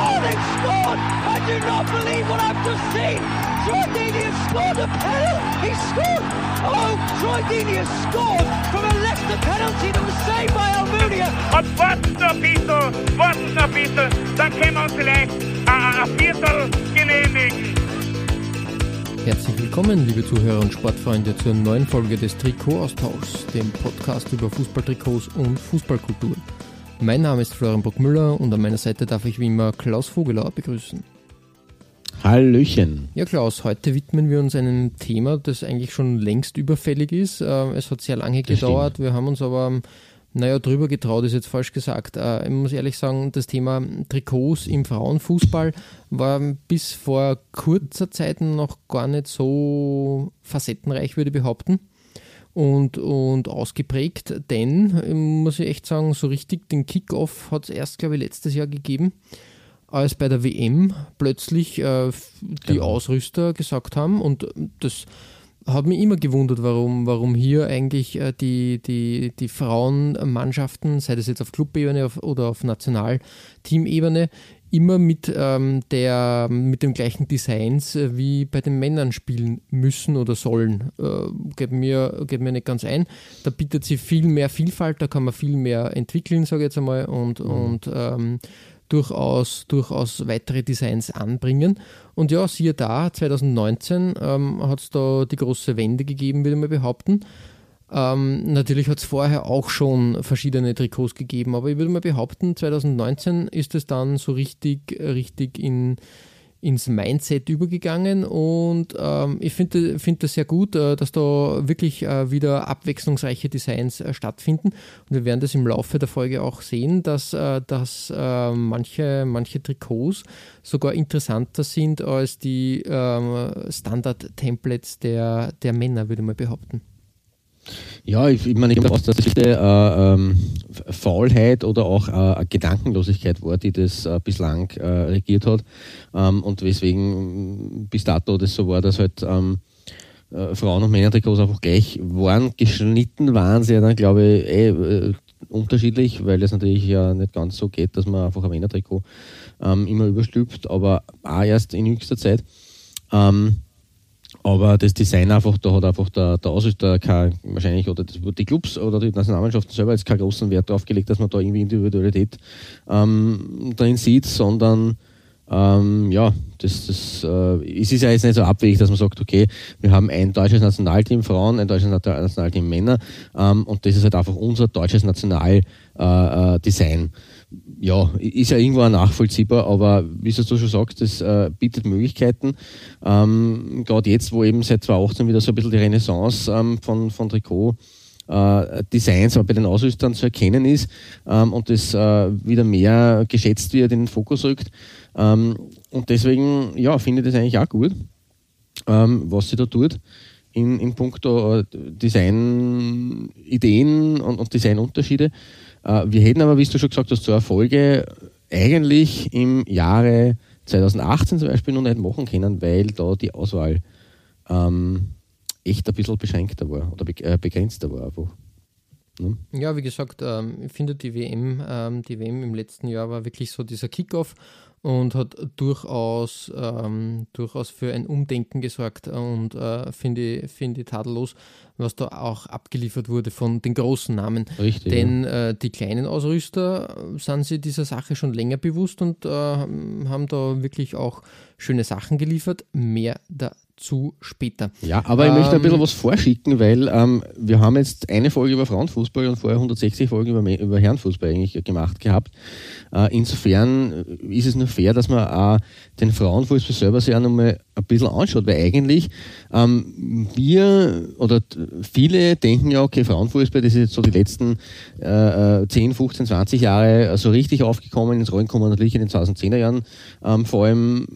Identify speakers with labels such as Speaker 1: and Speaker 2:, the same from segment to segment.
Speaker 1: Oh, they've scored! I do not believe what I've just seen! Troy Deeney has scored a penalty! He scored! Oh, Troy Deeney has scored from a Leicester penalty that was saved by Almunia!
Speaker 2: Und warten noch ein bisschen, warten noch ein bisschen, dann können wir uns vielleicht ein, ein Viertel genehmigen.
Speaker 3: Herzlich willkommen, liebe Zuhörer und Sportfreunde, zur neuen Folge des Trikot-Austauschs, dem Podcast über Fußballtrikots und Fußballkultur. Mein Name ist Florian Bruckmüller und an meiner Seite darf ich wie immer Klaus Vogelauer begrüßen.
Speaker 4: Hallöchen.
Speaker 3: Ja, Klaus, heute widmen wir uns einem Thema, das eigentlich schon längst überfällig ist. Äh, Es hat sehr lange gedauert. Wir haben uns aber, naja, drüber getraut, ist jetzt falsch gesagt. Äh, Ich muss ehrlich sagen, das Thema Trikots im Frauenfußball war bis vor kurzer Zeit noch gar nicht so facettenreich, würde ich behaupten. Und, und ausgeprägt, denn, muss ich echt sagen, so richtig den Kick-Off hat es erst, glaube ich, letztes Jahr gegeben als bei der WM plötzlich äh, die
Speaker 4: Genau.
Speaker 3: Ausrüster gesagt haben und das hat mich immer gewundert, warum, warum hier eigentlich äh, die, die, die Frauenmannschaften, sei das jetzt auf Clubebene oder auf Nationalteamebene, immer mit, ähm, der, mit dem gleichen Designs äh, wie bei den Männern spielen müssen oder sollen. Äh, geht, mir, geht mir nicht ganz ein. Da bietet sie viel mehr Vielfalt, da kann man viel mehr entwickeln, sage ich jetzt einmal, und, und ähm, durchaus, durchaus weitere Designs anbringen. Und ja, siehe da, 2019 ähm, hat es da die große Wende gegeben, würde ich mal behaupten. Ähm, natürlich hat es vorher auch schon verschiedene Trikots gegeben, aber ich würde mal behaupten, 2019 ist es dann so richtig, richtig in, ins Mindset übergegangen und ähm, ich finde find das sehr gut, äh, dass da wirklich äh, wieder abwechslungsreiche Designs äh, stattfinden und wir werden das im Laufe der Folge auch sehen, dass, äh, dass äh, manche, manche Trikots sogar interessanter sind als die ähm, Standard-Templates der, der Männer, würde mal behaupten.
Speaker 4: Ja, ich, ich meine, ich glaube, dass das diese äh, ähm, Faulheit oder auch äh, Gedankenlosigkeit war, die das äh, bislang äh, regiert hat. Ähm, und weswegen bis dato das so war, dass halt ähm, äh, Frauen- und Männertrikots einfach gleich waren. Geschnitten waren sie ja dann, glaube ich, eh, äh, unterschiedlich, weil es natürlich ja nicht ganz so geht, dass man einfach ein Männertrikot ähm, immer überstülpt, aber auch erst in jüngster Zeit. Ähm, aber das Design einfach, da hat einfach der, der Ausrüster kein, wahrscheinlich, oder das, die Clubs oder die Nationalmannschaften selber jetzt keinen großen Wert darauf gelegt, dass man da irgendwie Individualität ähm, drin sieht, sondern ähm, ja, das, das, äh, es ist ja jetzt nicht so abwegig, dass man sagt, okay, wir haben ein deutsches Nationalteam Frauen, ein deutsches Nat- Nationalteam Männer ähm, und das ist halt einfach unser deutsches Nationaldesign. Äh, äh, ja, ist ja irgendwo nachvollziehbar, aber wie du schon sagst, das äh, bietet Möglichkeiten. Ähm, Gerade jetzt, wo eben seit 2018 wieder so ein bisschen die Renaissance ähm, von, von Trikot äh, Designs aber bei den Ausrüstern zu erkennen ist ähm, und das äh, wieder mehr geschätzt wird, in den Fokus rückt. Ähm, und deswegen, ja, finde ich das eigentlich auch gut, ähm, was sie da tut in, in puncto äh, Design-Ideen und, und Designunterschiede. Äh, wir hätten aber, wie du schon gesagt hast, zur Erfolge eigentlich im Jahre 2018 zum Beispiel noch nicht machen können, weil da die Auswahl ähm, echt ein bisschen beschränkter war oder äh, begrenzter war einfach. Ne?
Speaker 3: Ja, wie gesagt, ähm, ich finde die WM, ähm, die WM im letzten Jahr war wirklich so dieser Kickoff und hat durchaus, ähm, durchaus für ein Umdenken gesorgt und äh, finde ich, finde ich tadellos, was da auch abgeliefert wurde von den großen Namen.
Speaker 4: Richtig.
Speaker 3: Denn äh, die kleinen Ausrüster äh, sind sich dieser Sache schon länger bewusst und äh, haben da wirklich auch schöne Sachen geliefert. Mehr dazu später.
Speaker 4: Ja, aber ich möchte ein
Speaker 3: Ähm,
Speaker 4: bisschen was vorschicken, weil ähm, wir haben jetzt eine Folge über Frauenfußball und vorher 160 Folgen über, über Herrenfußball eigentlich gemacht gehabt. Äh, insofern ist es nur fair, dass man auch den Frauenfußball selber sich auch nochmal ein bisschen anschaut, weil eigentlich ähm, wir oder viele denken ja, okay, Frauenfußball, das ist jetzt so die letzten äh, äh, 10, 15, 20 Jahre so richtig aufgekommen, ins Rollen kommen natürlich in den 2010er Jahren, ähm, vor allem,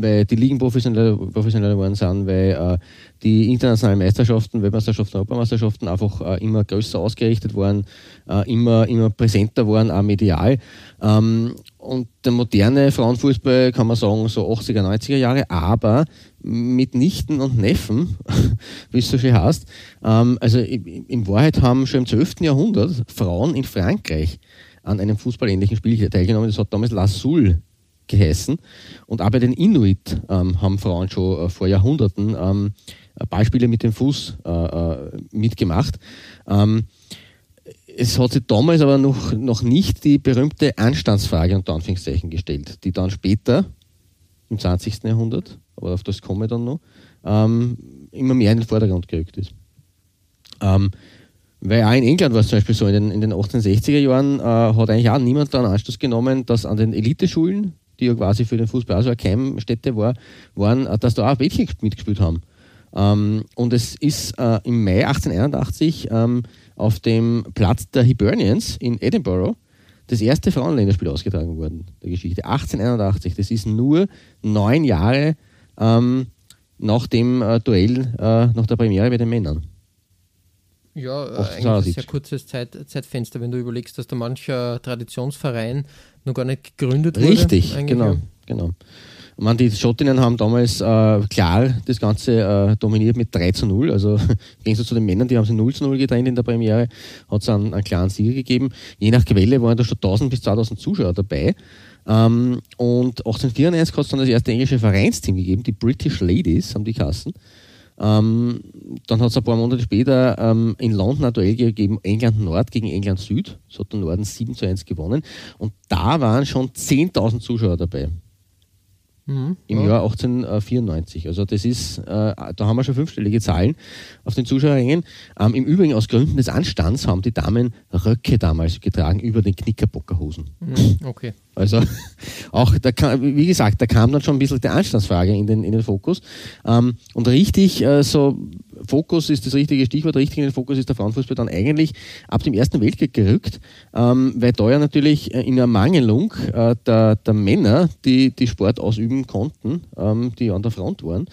Speaker 4: weil die Ligen professioneller, geworden sind weil äh, die internationalen Meisterschaften, Weltmeisterschaften, Europameisterschaften einfach äh, immer größer ausgerichtet waren, äh, immer, immer präsenter waren, auch medial. Ähm, und der moderne Frauenfußball kann man sagen, so 80er, 90er Jahre, aber mit Nichten und Neffen, wie es so schön heißt. Ähm, also in Wahrheit haben schon im 12. Jahrhundert Frauen in Frankreich an einem fußballähnlichen Spiel teilgenommen. Das hat damals La Soule geheißen. Und auch bei den Inuit ähm, haben Frauen schon äh, vor Jahrhunderten ähm, Ballspiele mit dem Fuß äh, äh, mitgemacht. Ähm, es hat sich damals aber noch, noch nicht die berühmte Anstandsfrage unter Anführungszeichen gestellt, die dann später im 20. Jahrhundert, aber auf das komme ich dann noch, ähm, immer mehr in den Vordergrund gerückt ist. Ähm, weil auch in England war es zum Beispiel so, in den, in den 1860er Jahren äh, hat eigentlich auch niemand daran Anstoß genommen, dass an den Eliteschulen, die ja quasi für den Fußball also eine Keimstätte war, waren, äh, dass da auch Mädchen mitgespielt haben. Ähm, und es ist äh, im Mai 1881 ähm, auf dem Platz der Hibernians in Edinburgh das erste Frauenländerspiel ausgetragen worden, der Geschichte. 1881, das ist nur neun Jahre ähm, nach dem äh, Duell, äh, nach der Premiere bei den Männern.
Speaker 3: Ja, äh, eigentlich ein sehr kurzes Zeit, Zeitfenster, wenn du überlegst, dass da mancher Traditionsverein noch gar nicht gegründet
Speaker 4: wurde. Richtig, genau, ja. Man, die Schottinnen haben damals äh, klar das Ganze äh, dominiert mit 3 zu 0. Also im zu den Männern, die haben sie 0 zu 0 getrennt in der Premiere, hat es einen, einen klaren Sieger gegeben. Je nach Quelle waren da schon 1000 bis 2000 Zuschauer dabei. Ähm, und 1894 hat es dann das erste englische Vereinsteam gegeben, die British Ladies haben die Kassen. Ähm, dann hat es ein paar Monate später ähm, in London ein Duell gegeben, England Nord gegen England Süd. Das hat der Norden 7 zu 1 gewonnen. Und da waren schon 10.000 Zuschauer dabei. Mhm, Im ja. Jahr 1894. Also das ist, äh, da haben wir schon fünfstellige Zahlen auf den Zuschauerrängen. Ähm, Im Übrigen aus Gründen des Anstands haben die Damen Röcke damals getragen über den Knickerbockerhosen.
Speaker 3: Mhm, okay.
Speaker 4: Also auch, da kam, wie gesagt, da kam dann schon ein bisschen die Anstandsfrage in den, in den Fokus. Ähm, und richtig äh, so Fokus ist das richtige Stichwort, richtig in den Fokus ist der Frauenfußball dann eigentlich ab dem Ersten Weltkrieg gerückt, ähm, weil da ja natürlich äh, in Ermangelung äh, der, der Männer, die die Sport ausüben konnten, ähm, die an der Front waren,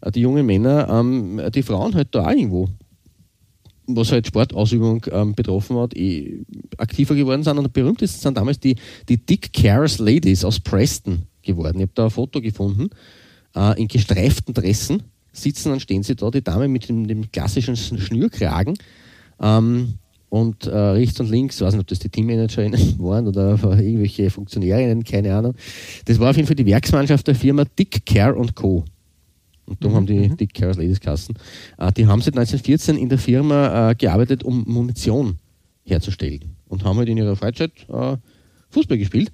Speaker 4: äh, die jungen Männer, ähm, die Frauen halt da auch irgendwo was halt Sportausübung ähm, betroffen hat, eh aktiver geworden sind. Und der berühmtesten sind damals die, die Dick Cares Ladies aus Preston geworden. Ich habe da ein Foto gefunden, äh, in gestreiften Dressen sitzen, dann stehen sie da, die Dame mit dem, dem klassischen Schnürkragen. Ähm, und äh, rechts und links, ich weiß nicht, ob das die Teammanager waren oder irgendwelche Funktionärinnen, keine Ahnung. Das war auf jeden Fall die Werksmannschaft der Firma Dick Care Co. Und darum mhm. haben die mhm. Dick Cares Ladies Kassen. Äh, die haben seit 1914 in der Firma äh, gearbeitet, um Munition herzustellen. Und haben halt in ihrer Freizeit äh, Fußball gespielt.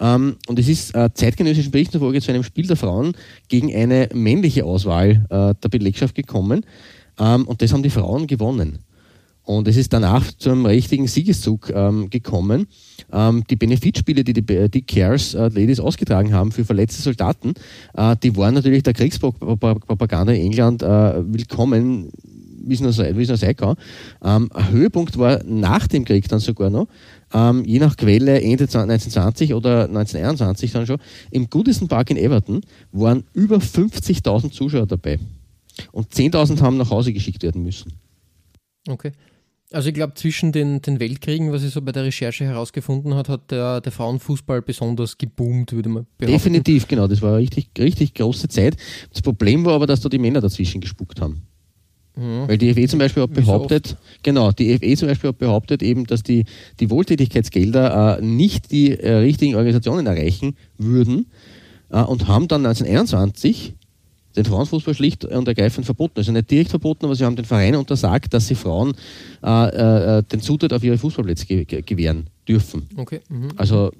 Speaker 4: Ähm, und es ist äh, zeitgenössischen Berichten zufolge zu einem Spiel der Frauen gegen eine männliche Auswahl äh, der Belegschaft gekommen. Ähm, und das haben die Frauen gewonnen. Und es ist danach zu einem richtigen Siegeszug ähm, gekommen. Ähm, die Benefitspiele, die die, die Cares äh, Ladies ausgetragen haben für verletzte Soldaten, äh, die waren natürlich der Kriegspropaganda in England äh, willkommen, wie es nur sein kann. Ähm, ein Höhepunkt war nach dem Krieg dann sogar noch, ähm, je nach Quelle Ende 1920 oder 1921 dann schon, im Goodison Park in Everton waren über 50.000 Zuschauer dabei. Und 10.000 haben nach Hause geschickt werden müssen.
Speaker 3: Okay. Also ich glaube, zwischen den, den Weltkriegen, was ich so bei der Recherche herausgefunden hat, hat der, der Frauenfußball besonders geboomt, würde man
Speaker 4: behaupten. Definitiv, genau. Das war eine richtig, richtig große Zeit. Das Problem war aber, dass da die Männer dazwischen gespuckt haben. Mhm. Weil die FE zum Beispiel hat behauptet, so genau, die FE zum Beispiel hat behauptet eben, dass die, die Wohltätigkeitsgelder äh, nicht die äh, richtigen Organisationen erreichen würden äh, und haben dann 1921 den Frauenfußball schlicht und ergreifend verboten. Also nicht direkt verboten, aber sie haben den Vereinen untersagt, dass sie Frauen äh, äh, den Zutritt auf ihre Fußballplätze ge gewähren dürfen.
Speaker 3: Okay. Mhm.
Speaker 4: Also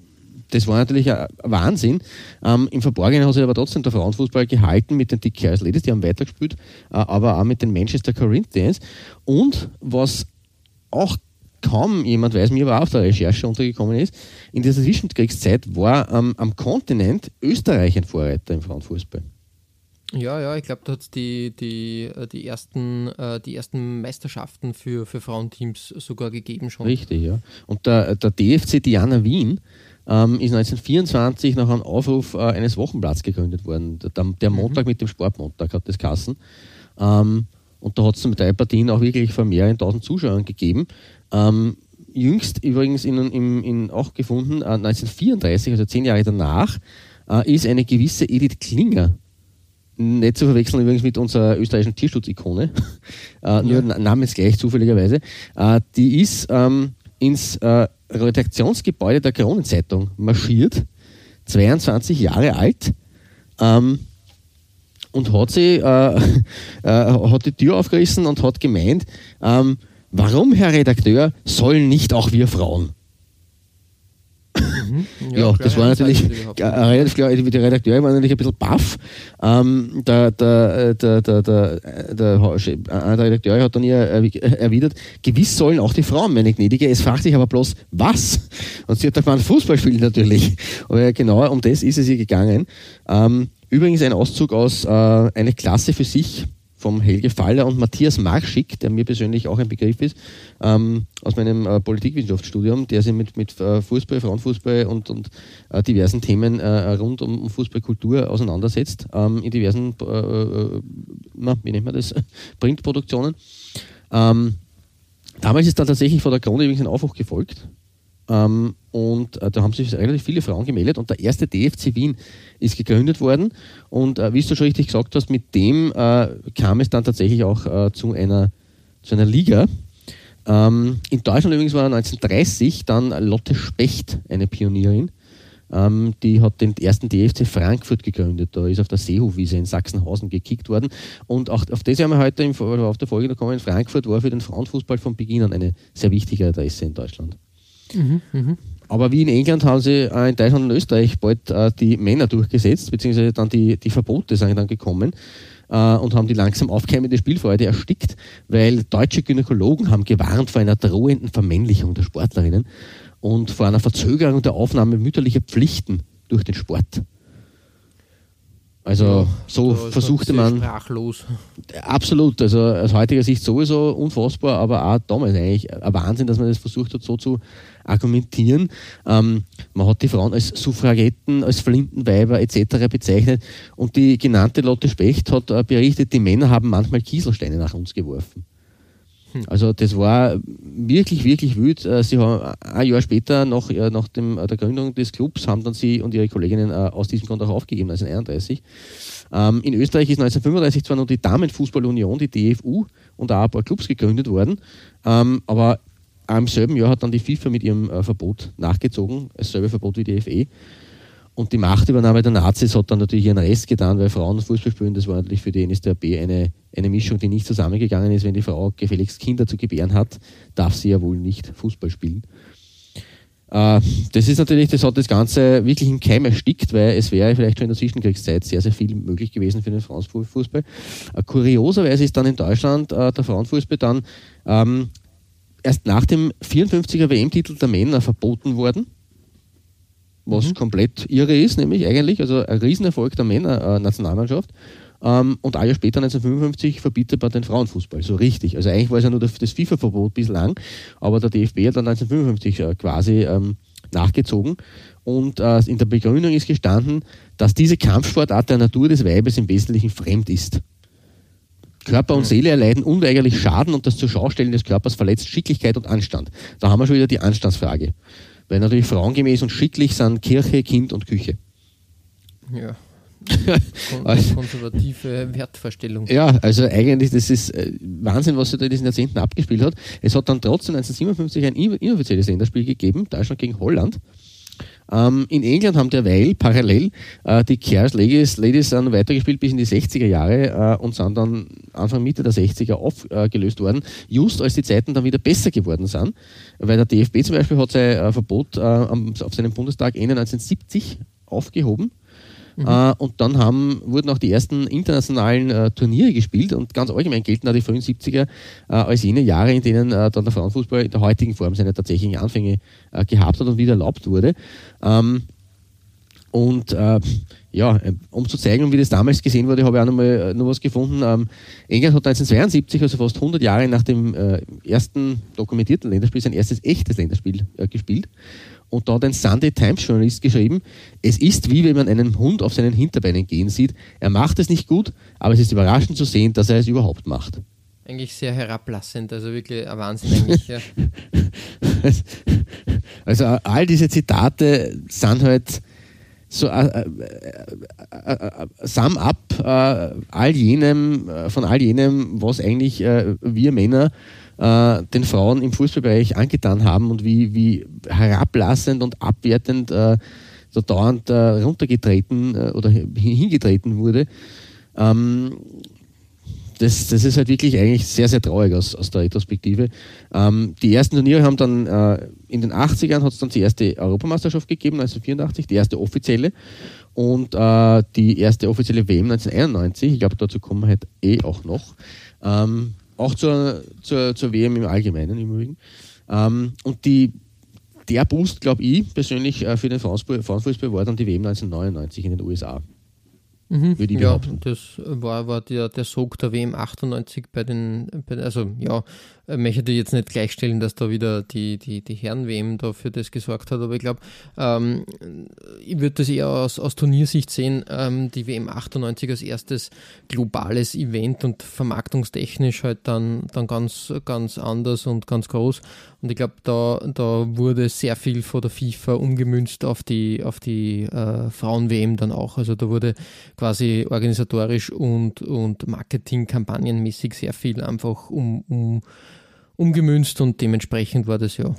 Speaker 4: das war natürlich ein Wahnsinn. Ähm, Im Verborgenen hat sich aber trotzdem der Frauenfußball gehalten mit den Dick Cares Ladies, die haben weitergespielt, äh, aber auch mit den Manchester Corinthians. Und was auch kaum jemand weiß, mir aber auch auf der Recherche untergekommen ist, in dieser Zwischenkriegszeit war ähm, am Kontinent Österreich ein Vorreiter im Frauenfußball.
Speaker 3: Ja, ja, ich glaube, da hat es die, die, äh, die, ersten, äh, die ersten Meisterschaften für, für Frauenteams sogar gegeben schon.
Speaker 4: Richtig, ja. Und der, der DFC Diana Wien ähm, ist 1924 nach einem Aufruf äh, eines Wochenblatts gegründet worden. Der, der Montag mhm. mit dem Sportmontag hat das Kassen. Ähm, und da hat es mit drei Partien auch wirklich vor mehreren tausend Zuschauern gegeben. Ähm, jüngst übrigens in, in, in auch gefunden, äh, 1934, also zehn Jahre danach, äh, ist eine gewisse Edith Klinger nicht zu verwechseln übrigens mit unserer österreichischen Tierschutzikone, äh, nur ja. namensgleich zufälligerweise. Äh, die ist ähm, ins äh, Redaktionsgebäude der Kronenzeitung marschiert, 22 Jahre alt, ähm, und hat sie äh, äh, hat die Tür aufgerissen und hat gemeint, ähm, warum, Herr Redakteur, sollen nicht auch wir Frauen? Mhm. Ja, ja das war natürlich äh, relativ klar. Die Redakteure waren natürlich ein bisschen baff. Ähm, der, der, der, der, der, der, einer der Redakteure hat dann ihr erwidert, gewiss sollen auch die Frauen, meine Gnädige. Es fragt sich aber bloß, was? Und sie hat da gemeint, Fußball spielen natürlich. Aber genau um das ist es ihr gegangen. Ähm, übrigens ein Auszug aus äh, eine Klasse für sich vom Helge Faller und Matthias Marschik, der mir persönlich auch ein Begriff ist, ähm, aus meinem äh, Politikwissenschaftsstudium, der sich mit, mit äh, Fußball, Frauenfußball und, und äh, diversen Themen äh, rund um Fußballkultur auseinandersetzt, ähm, in diversen, äh, na, wie nennt man das, Printproduktionen. Ähm, damals ist da tatsächlich vor der Krone übrigens ein Aufruf gefolgt. Ähm, und da haben sich relativ viele Frauen gemeldet und der erste DFC Wien ist gegründet worden. Und äh, wie du schon richtig gesagt hast, mit dem äh, kam es dann tatsächlich auch äh, zu, einer, zu einer Liga. Ähm, in Deutschland übrigens war 1930 dann Lotte Specht eine Pionierin. Ähm, die hat den ersten DFC Frankfurt gegründet. Da ist auf der Seehofwiese in Sachsenhausen gekickt worden. Und auch auf das haben wir heute im, auf der Folge gekommen. Frankfurt war für den Frauenfußball von Beginn an eine sehr wichtige Adresse in Deutschland. Aber wie in England haben sie äh, in Deutschland und Österreich bald äh, die Männer durchgesetzt, beziehungsweise dann die, die Verbote sind dann gekommen äh, und haben die langsam aufkeimende Spielfreude erstickt, weil deutsche Gynäkologen haben gewarnt vor einer drohenden Vermännlichung der Sportlerinnen und vor einer Verzögerung der Aufnahme mütterlicher Pflichten durch den Sport. Also ja, so versuchte man.
Speaker 3: Sprachlos.
Speaker 4: Absolut, also aus heutiger Sicht sowieso unfassbar, aber auch damals eigentlich ein Wahnsinn, dass man das versucht hat, so zu argumentieren. Ähm, man hat die Frauen als Suffragetten, als Flintenweiber etc. bezeichnet und die genannte Lotte Specht hat äh, berichtet, die Männer haben manchmal Kieselsteine nach uns geworfen. Also das war wirklich, wirklich wild. Äh, sie haben ein Jahr später, nach, nach dem, äh, der Gründung des Clubs, haben dann sie und ihre Kolleginnen aus diesem Grund auch aufgegeben, 1931. Ähm, in Österreich ist 1935 zwar noch die Damenfußballunion, die DFU, und auch ein paar Clubs gegründet worden, ähm, aber im selben Jahr hat dann die FIFA mit ihrem äh, Verbot nachgezogen, dasselbe Verbot wie die FE. Und die Machtübernahme der Nazis hat dann natürlich ihren Rest getan, weil Frauen Fußball spielen, das war natürlich für die NSDAP eine, eine Mischung, die nicht zusammengegangen ist. Wenn die Frau gefälligst Kinder zu gebären hat, darf sie ja wohl nicht Fußball spielen. Äh, das ist natürlich, das hat das Ganze wirklich im Keim erstickt, weil es wäre vielleicht schon in der Zwischenkriegszeit sehr, sehr viel möglich gewesen für den Frauenfußball. Äh, kurioserweise ist dann in Deutschland äh, der Frauenfußball dann ähm, erst nach dem 54er WM-Titel der Männer verboten worden. Was mhm. komplett irre ist, nämlich eigentlich, also ein Riesenerfolg der Männer-Nationalmannschaft. Ähm, und ein Jahr später, 1955, verbietet man den Frauenfußball. So richtig. Also eigentlich war es ja nur das, FIFA-Verbot bislang, aber der DFB hat dann 1955 äh, quasi ähm, nachgezogen. Und äh, in der Begründung ist gestanden, dass diese Kampfsportart der Natur des Weibes im Wesentlichen fremd ist. Körper und Seele erleiden unweigerlich Schaden und das Zuschaustellen des Körpers verletzt Schicklichkeit und Anstand. Da haben wir schon wieder die Anstandsfrage. Weil natürlich frauengemäß und schicklich sind Kirche, Kind und Küche.
Speaker 3: Ja. konservative Wertvorstellung.
Speaker 4: Ja, also eigentlich, das ist äh, Wahnsinn, was sich da in diesen Jahrzehnten abgespielt hat. Es hat dann trotzdem 1957 ein inoffizielles Länderspiel gegeben, Deutschland gegen Holland. Ähm, in England haben derweil parallel äh, die Cares Ladies, Ladies dann weitergespielt bis in die 60er Jahre äh, und sind dann Anfang Mitte der 60er aufgelöst worden, just als die Zeiten dann wieder besser geworden sind. Weil der DFB zum Beispiel hat sein äh, Verbot äh, auf seinem Bundestag Ende 1970 aufgehoben Mhm. Äh, und dann haben, wurden auch die ersten internationalen äh, Turniere gespielt und ganz allgemein gelten auch die frühen 70er äh, als jene Jahre, in denen äh, dann der Frauenfußball in der heutigen Form seine tatsächlichen Anfänge äh, gehabt hat und wieder erlaubt wurde. Ähm, und äh, ja, um zu zeigen, wie das damals gesehen wurde, habe ich auch noch mal noch was gefunden. Ähm, England hat 1972, also fast 100 Jahre nach dem äh, ersten dokumentierten Länderspiel, sein erstes echtes Länderspiel äh, gespielt. Und da hat ein Sunday Times Journalist geschrieben, es ist wie wenn man einen Hund auf seinen Hinterbeinen gehen sieht. Er macht es nicht gut, aber es ist überraschend zu sehen, dass er es überhaupt macht.
Speaker 3: Eigentlich sehr herablassend, also wirklich ein Wahnsinn eigentlich. Ja.
Speaker 4: also all diese Zitate sind halt so äh, äh, äh, äh sum up äh, all jenem, äh, von all jenem, was eigentlich wir Männer den Frauen im Fußballbereich angetan haben und wie, wie herablassend und abwertend so dauernd runtergetreten oder hingetreten wurde. Ähm, das, das ist halt wirklich eigentlich sehr, sehr traurig aus, aus der Retrospektive. Ähm, die ersten Turniere haben dann äh, in den 80ern hat es dann die erste Europameisterschaft gegeben, also 84, die erste offizielle. Und äh, die erste offizielle WM 1991, ich glaube, dazu kommen wir halt eh auch noch. Ähm, auch zur, zur, zur WM im Allgemeinen im Übrigen. Ähm, und die, der Boost, glaube ich, persönlich äh, für den Frauenfußball war dann die WM 1999 in den USA.
Speaker 3: Mhm. Würde ich ja, behaupten. das war, war der, der Sog der WM 98 bei den, bei, also ja, äh, möchte jetzt nicht gleichstellen, dass da wieder die, die, die Herren-WM da für das gesorgt hat, aber ich glaube, ähm, ich würde das eher aus, aus Turniersicht sehen, ähm, die WM 98 als erstes globales Event und vermarktungstechnisch halt dann, dann ganz, ganz anders und ganz groß und ich glaube, da, da wurde sehr viel von der FIFA umgemünzt auf die, auf die äh, Frauen-WM dann auch. Also da wurde quasi organisatorisch und, und Marketing-kampagnenmäßig sehr viel einfach um, um, umgemünzt und dementsprechend war das ja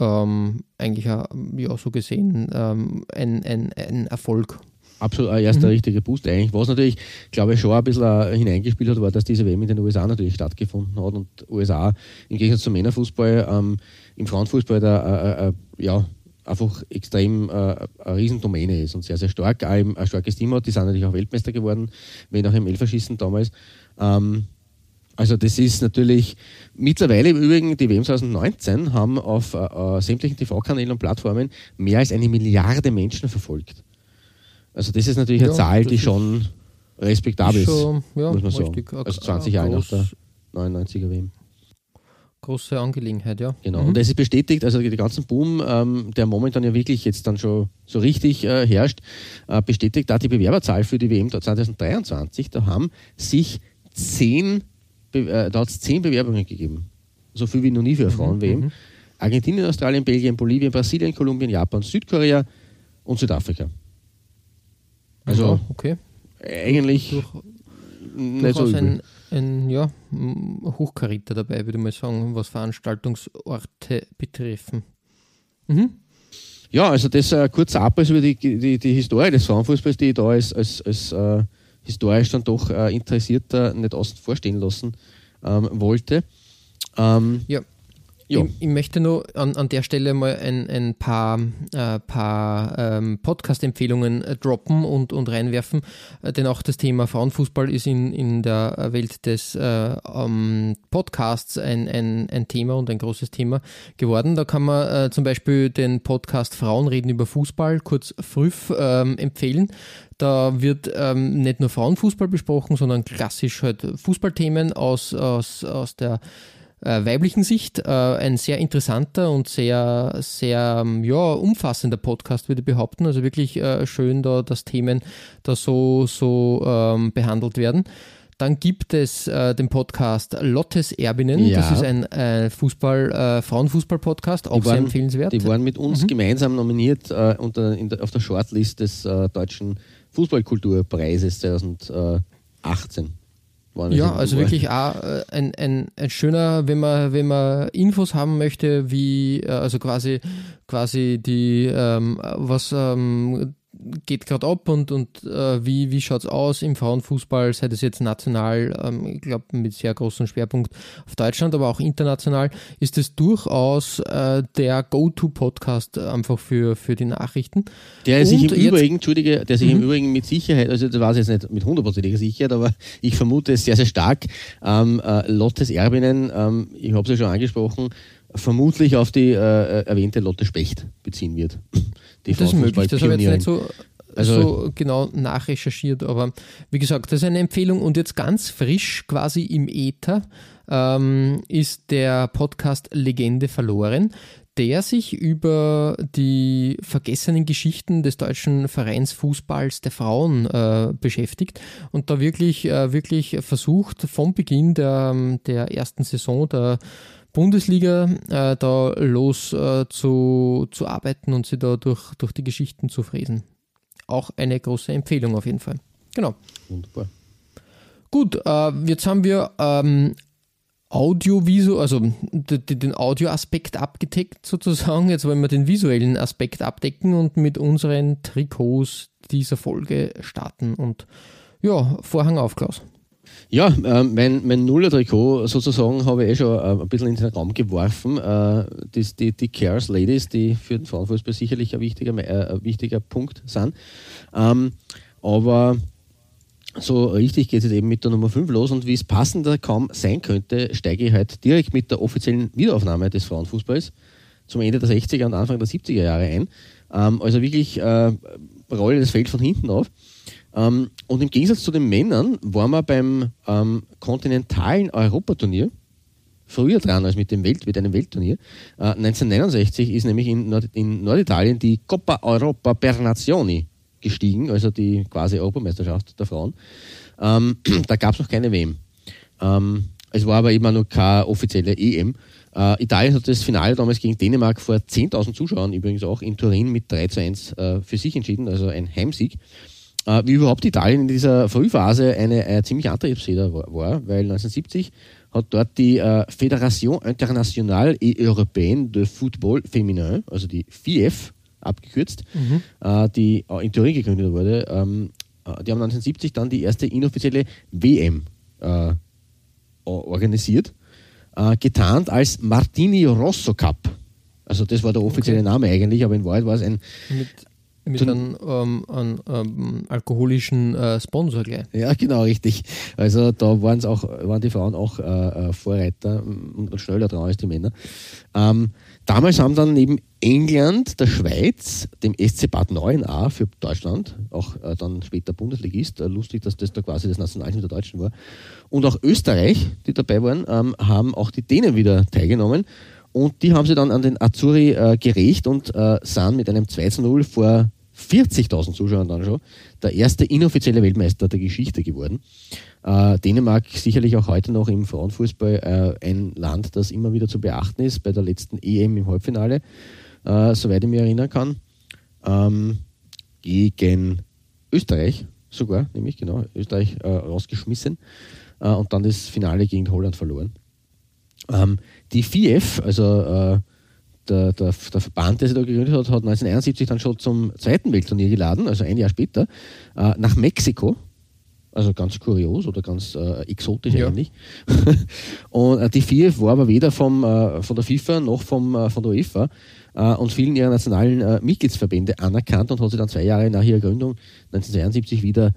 Speaker 3: ähm, eigentlich ja, so gesehen ähm, ein, ein, ein Erfolg
Speaker 4: absolut ein erster mhm. richtiger Boost eigentlich. Was natürlich, glaube ich, schon ein bisschen hineingespielt hat, war, dass diese WM in den USA natürlich stattgefunden hat und USA im Gegensatz zum Männerfußball ähm, im Frauenfußball da, äh, äh, ja, einfach extrem äh, eine Riesendomäne ist und sehr, sehr stark. Auch ein starkes Team hat. Die sind natürlich auch Weltmeister geworden, wenn auch im Elferschießen damals. Ähm, also das ist natürlich mittlerweile im Übrigen, die WM 2019 haben auf äh, äh, sämtlichen TV-Kanälen und Plattformen mehr als eine Milliarde Menschen verfolgt. Also das ist natürlich eine ja, Zahl, die schon respektabel ist, schon, ja, muss man sagen. Also 20 Jahre nach der 99er WM.
Speaker 3: Große Angelegenheit, ja.
Speaker 4: Genau. Mhm. Und es ist bestätigt, also der ganzen Boom, ähm, der momentan ja wirklich jetzt dann schon so richtig äh, herrscht, äh, bestätigt da die Bewerberzahl für die WM 2023. Da haben sich zehn, äh, da hat es zehn Bewerbungen gegeben. So viel wie noch nie für eine mhm, Frauen-WM. Mhm. Argentinien, Australien, Belgien, Bolivien, Brasilien, Kolumbien, Japan, Südkorea und Südafrika. Also ja, okay. eigentlich Durch,
Speaker 3: nicht so ein, ein ja, Hochkaräter dabei, würde ich mal sagen, was Veranstaltungsorte betreffen.
Speaker 4: Mhm. Ja, also das ist ein kurzer Abriss über die, die, die Historie des Frauenfußballs, die ich da als, als, als äh, historisch dann doch äh, Interessierter nicht außen vorstehen lassen ähm, wollte.
Speaker 3: Ähm, ja. Ich, ich, möchte nur an, an der Stelle mal ein, ein paar, äh, paar ähm, Podcast-Empfehlungen äh, droppen und, und reinwerfen, äh, denn auch das Thema Frauenfußball ist in, in der Welt des äh, ähm, Podcasts ein, ein, ein Thema und ein großes Thema geworden. Da kann man äh, zum Beispiel den Podcast Frauen reden über Fußball, kurz FRÜF, ähm, empfehlen. Da wird ähm, nicht nur Frauenfußball besprochen, sondern klassisch halt Fußballthemen aus, aus, aus der äh, weiblichen Sicht. Äh, ein sehr interessanter und sehr, sehr ähm, ja, umfassender Podcast, würde ich behaupten. Also wirklich äh, schön, da, dass Themen da so, so ähm, behandelt werden. Dann gibt es äh, den Podcast Lottes Erbinnen. Ja. Das ist ein äh, Fußball, äh, Frauenfußball-Podcast, auch waren, sehr empfehlenswert.
Speaker 4: Die waren mit uns mhm. gemeinsam nominiert äh, unter, der, auf der Shortlist des äh, Deutschen Fußballkulturpreises 2018
Speaker 3: ja, also wirklich auch äh, ein, ein, ein schöner, wenn man, wenn man Infos haben möchte, wie, äh, also quasi, quasi die, ähm, was ähm, geht gerade ab und, und äh, wie, wie schaut es aus im Frauenfußball, sei das jetzt national, ähm, ich glaube mit sehr großem Schwerpunkt auf Deutschland, aber auch international, ist es durchaus äh, der Go-To-Podcast einfach für, für die Nachrichten.
Speaker 4: Der sich im Übrigen, Entschuldige, der sich mhm. im Übrigen mit Sicherheit, also das war es jetzt nicht mit hundertprozentiger Sicherheit, aber ich vermute es sehr, sehr stark, ähm, äh, Lottes Erbinnen, ähm, ich habe es ja schon angesprochen, vermutlich auf die äh, erwähnte Lotte Specht beziehen wird.
Speaker 3: Die das ist möglich, das habe ich jetzt nicht so, also, so genau nachrecherchiert, aber wie gesagt, das ist eine Empfehlung und jetzt ganz frisch quasi im Äther ähm, ist der Podcast Legende verloren. der sich über die vergessenen Geschichten des deutschen Vereinsfußballs der Frauen äh, beschäftigt und da wirklich, äh, wirklich versucht, vom Beginn der, der ersten Saison der Bundesliga äh, da los äh, zu, zu arbeiten und sie da durch, durch die Geschichten zu fräsen. Auch eine große Empfehlung auf jeden Fall. Genau. Wunderbar. Gut, äh, jetzt haben wir ähm, Audiovisual, also den Audioaspekt abgedeckt sozusagen. Jetzt wollen wir den visuellen Aspekt abdecken und mit unseren Trikots dieser Folge starten. Und ja, Vorhang auf, Klaus.
Speaker 4: Ja, äh, mein, mein Nuller-Trikot sozusagen habe ich eh schon äh, ein bisschen in den Raum geworfen. Äh, das, die, die Cares Ladies, die für den Frauenfußball sicherlich ein wichtiger, äh, ein wichtiger Punkt sind. Ähm, aber so richtig geht es eben mit der Nummer 5 los und wie es passender kaum sein könnte, steige ich halt direkt mit der offiziellen Wiederaufnahme des Frauenfußballs zum Ende der 60er und Anfang der 70er Jahre ein. Ähm, also wirklich äh, rolle das Feld von hinten auf. Ähm, und im Gegensatz zu den Männern waren wir beim ähm, kontinentalen Europaturnier früher dran als mit, dem Welt, mit einem Weltturnier. Äh, 1969 ist nämlich in, Nord in Norditalien die Coppa Europa per Nazioni gestiegen, also die quasi Europameisterschaft der Frauen. Ähm, da gab es noch keine WM. Ähm, es war aber immer noch keine offizielle EM. Äh, Italien hat das Finale damals gegen Dänemark vor 10.000 Zuschauern übrigens auch in Turin mit 3 zu 1 äh, für sich entschieden, also ein Heimsieg. Äh, wie überhaupt Italien in dieser Frühphase eine, eine ziemlich Antriebsfeder war, war, weil 1970 hat dort die äh, Fédération Internationale et Européenne de Football Féminin, also die FIEF, abgekürzt, mhm. äh, die in Turin gegründet wurde. Ähm, äh, die haben 1970 dann die erste inoffizielle WM äh, organisiert, äh, getarnt als Martini Rosso Cup. Also das war der offizielle okay. Name eigentlich, aber in Wahrheit war es ein
Speaker 3: mit, mit einem, ähm, einem ähm, alkoholischen äh, Sponsor gleich.
Speaker 4: Ja, genau, richtig. Also da waren's auch, waren die Frauen auch äh, äh Vorreiter und schneller dran als die Männer. Ähm, damals haben dann neben England, der Schweiz, dem SC Bad 9a für Deutschland, auch äh, dann später Bundesligist, äh, lustig, dass das da quasi das Nationalteam der Deutschen war, und auch Österreich, die dabei waren, ähm, haben auch die Dänen wieder teilgenommen. Und die haben sie dann an den Azzurri äh, gerecht und äh, sind mit einem 2 zu 0 vor 40.000 Zuschauern dann schon der erste inoffizielle Weltmeister der Geschichte geworden. Äh, Dänemark sicherlich auch heute noch im Frauenfußball äh, ein Land, das immer wieder zu beachten ist. Bei der letzten EM im Halbfinale, äh, soweit ich mich erinnern kann, ähm, gegen Österreich sogar, nämlich genau, Österreich äh, rausgeschmissen äh, und dann das Finale gegen Holland verloren. Ähm, die FIF, also äh, der, der, der, Verband, der sie da gegründet hat, hat 1971 dann schon zum Zweiten Weltturnier geladen, also ein Jahr später, äh, nach Mexiko. Also ganz kurios oder ganz äh, exotisch ja. eigentlich. und äh, die FIF war aber weder vom, äh, von der FIFA noch vom, äh, von der UEFA äh, und vielen ihrer nationalen Mitgliedsverbände anerkannt und hat sie dann zwei Jahre nach ihrer Gründung 1972 wieder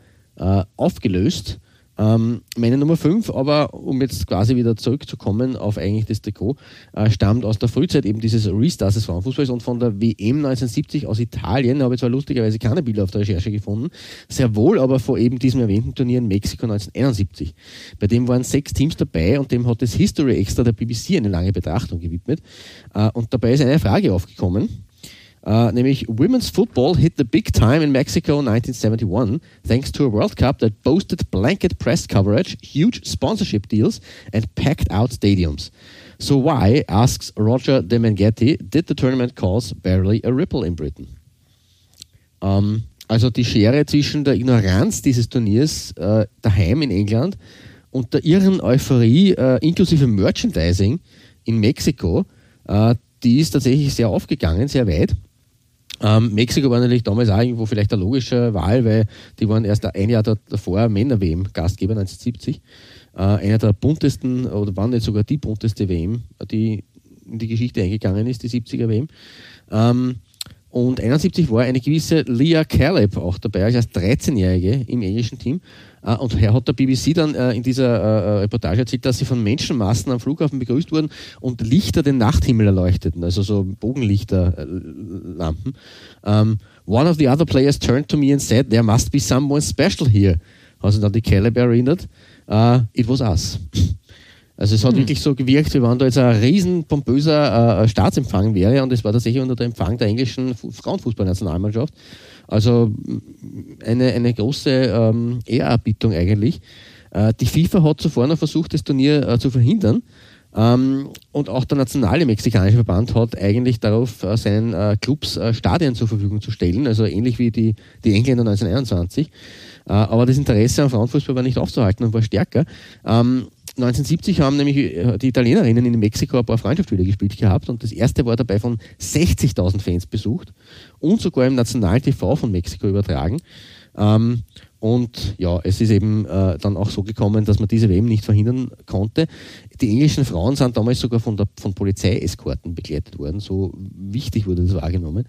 Speaker 4: aufgelöst. Ähm, meine Nummer 5, aber um jetzt quasi wieder zurückzukommen auf eigentlich das Trikot, äh, stammt aus der Frühzeit eben dieses Restarts des Frauenfußballs und von der WM 1970 aus Italien, habe ich zwar lustigerweise keine Bilder auf der Recherche gefunden, sehr wohl aber vor eben diesem erwähnten Turnier in Mexiko 1971. Bei dem waren sechs Teams dabei und dem hat das History Extra der BBC eine lange Betrachtung gewidmet. Äh, und dabei ist eine Frage aufgekommen Uh, nämlich Women's Football hit the big time in Mexico 1971 thanks to a World Cup that boasted blanket press coverage, huge sponsorship deals, and packed out stadiums. So why, asks Roger De Mengetti, did the tournament cause barely a ripple in Britain? Um, also die Schere zwischen der Ignoranz dieses Turniers äh, daheim in England und der irren Euphorie äh, inklusive Merchandising in Mexiko, äh, die ist tatsächlich sehr aufgegangen, sehr weit. Ähm, Mexiko war natürlich damals auch irgendwo vielleicht eine logische Wahl, weil die waren erst ein Jahr davor Männer-WM Gastgeber 1970. Äh, einer der buntesten oder waren nicht sogar die bunteste WM, die in die Geschichte eingegangen ist, die 70er WM. Ähm, und 71 war eine gewisse Leah Caleb auch dabei, als 13-Jährige im englischen Team. Äh, und her hat der BBC dann äh, in dieser äh, Reportage erzählt, dass sie von Menschenmassen am Flughafen begrüßt wurden und Lichter den Nachthimmel erleuchteten, also so Bogenlichterlampen. Um, one of the other players turned to me and said, there must be someone special here. Hat sich dann die Caleb erinnert. Uh, it was us. Also es hat mhm. wirklich so gewirkt, wie wenn da jetzt ein riesen pompöser äh, Staatsempfang wäre und es war tatsächlich unter dem Empfang der englischen Frauenfußballnationalmannschaft. Also eine, eine große ähm, Ehrerbietung eigentlich. Äh, die FIFA hat zuvor noch versucht, das Turnier äh, zu verhindern. Ähm, und auch der nationale mexikanische Verband hat eigentlich darauf, äh, seinen äh, Clubs äh, Stadien zur Verfügung zu stellen, also ähnlich wie die, die Engländer 1921. Äh, aber das Interesse am Frauenfußball war nicht aufzuhalten und war stärker. Ähm, 1970 haben nämlich äh, die Italienerinnen in Mexiko ein paar Freundschaftsspiele gespielt gehabt und das erste war dabei von 60.000 Fans besucht und sogar im Nationalen TV von Mexiko übertragen. Ähm, und ja, es ist eben äh, dann auch so gekommen, dass man diese WM nicht verhindern konnte. Die englischen Frauen sind damals sogar von, der, von Polizeieskorten begleitet worden. So wichtig wurde das wahrgenommen.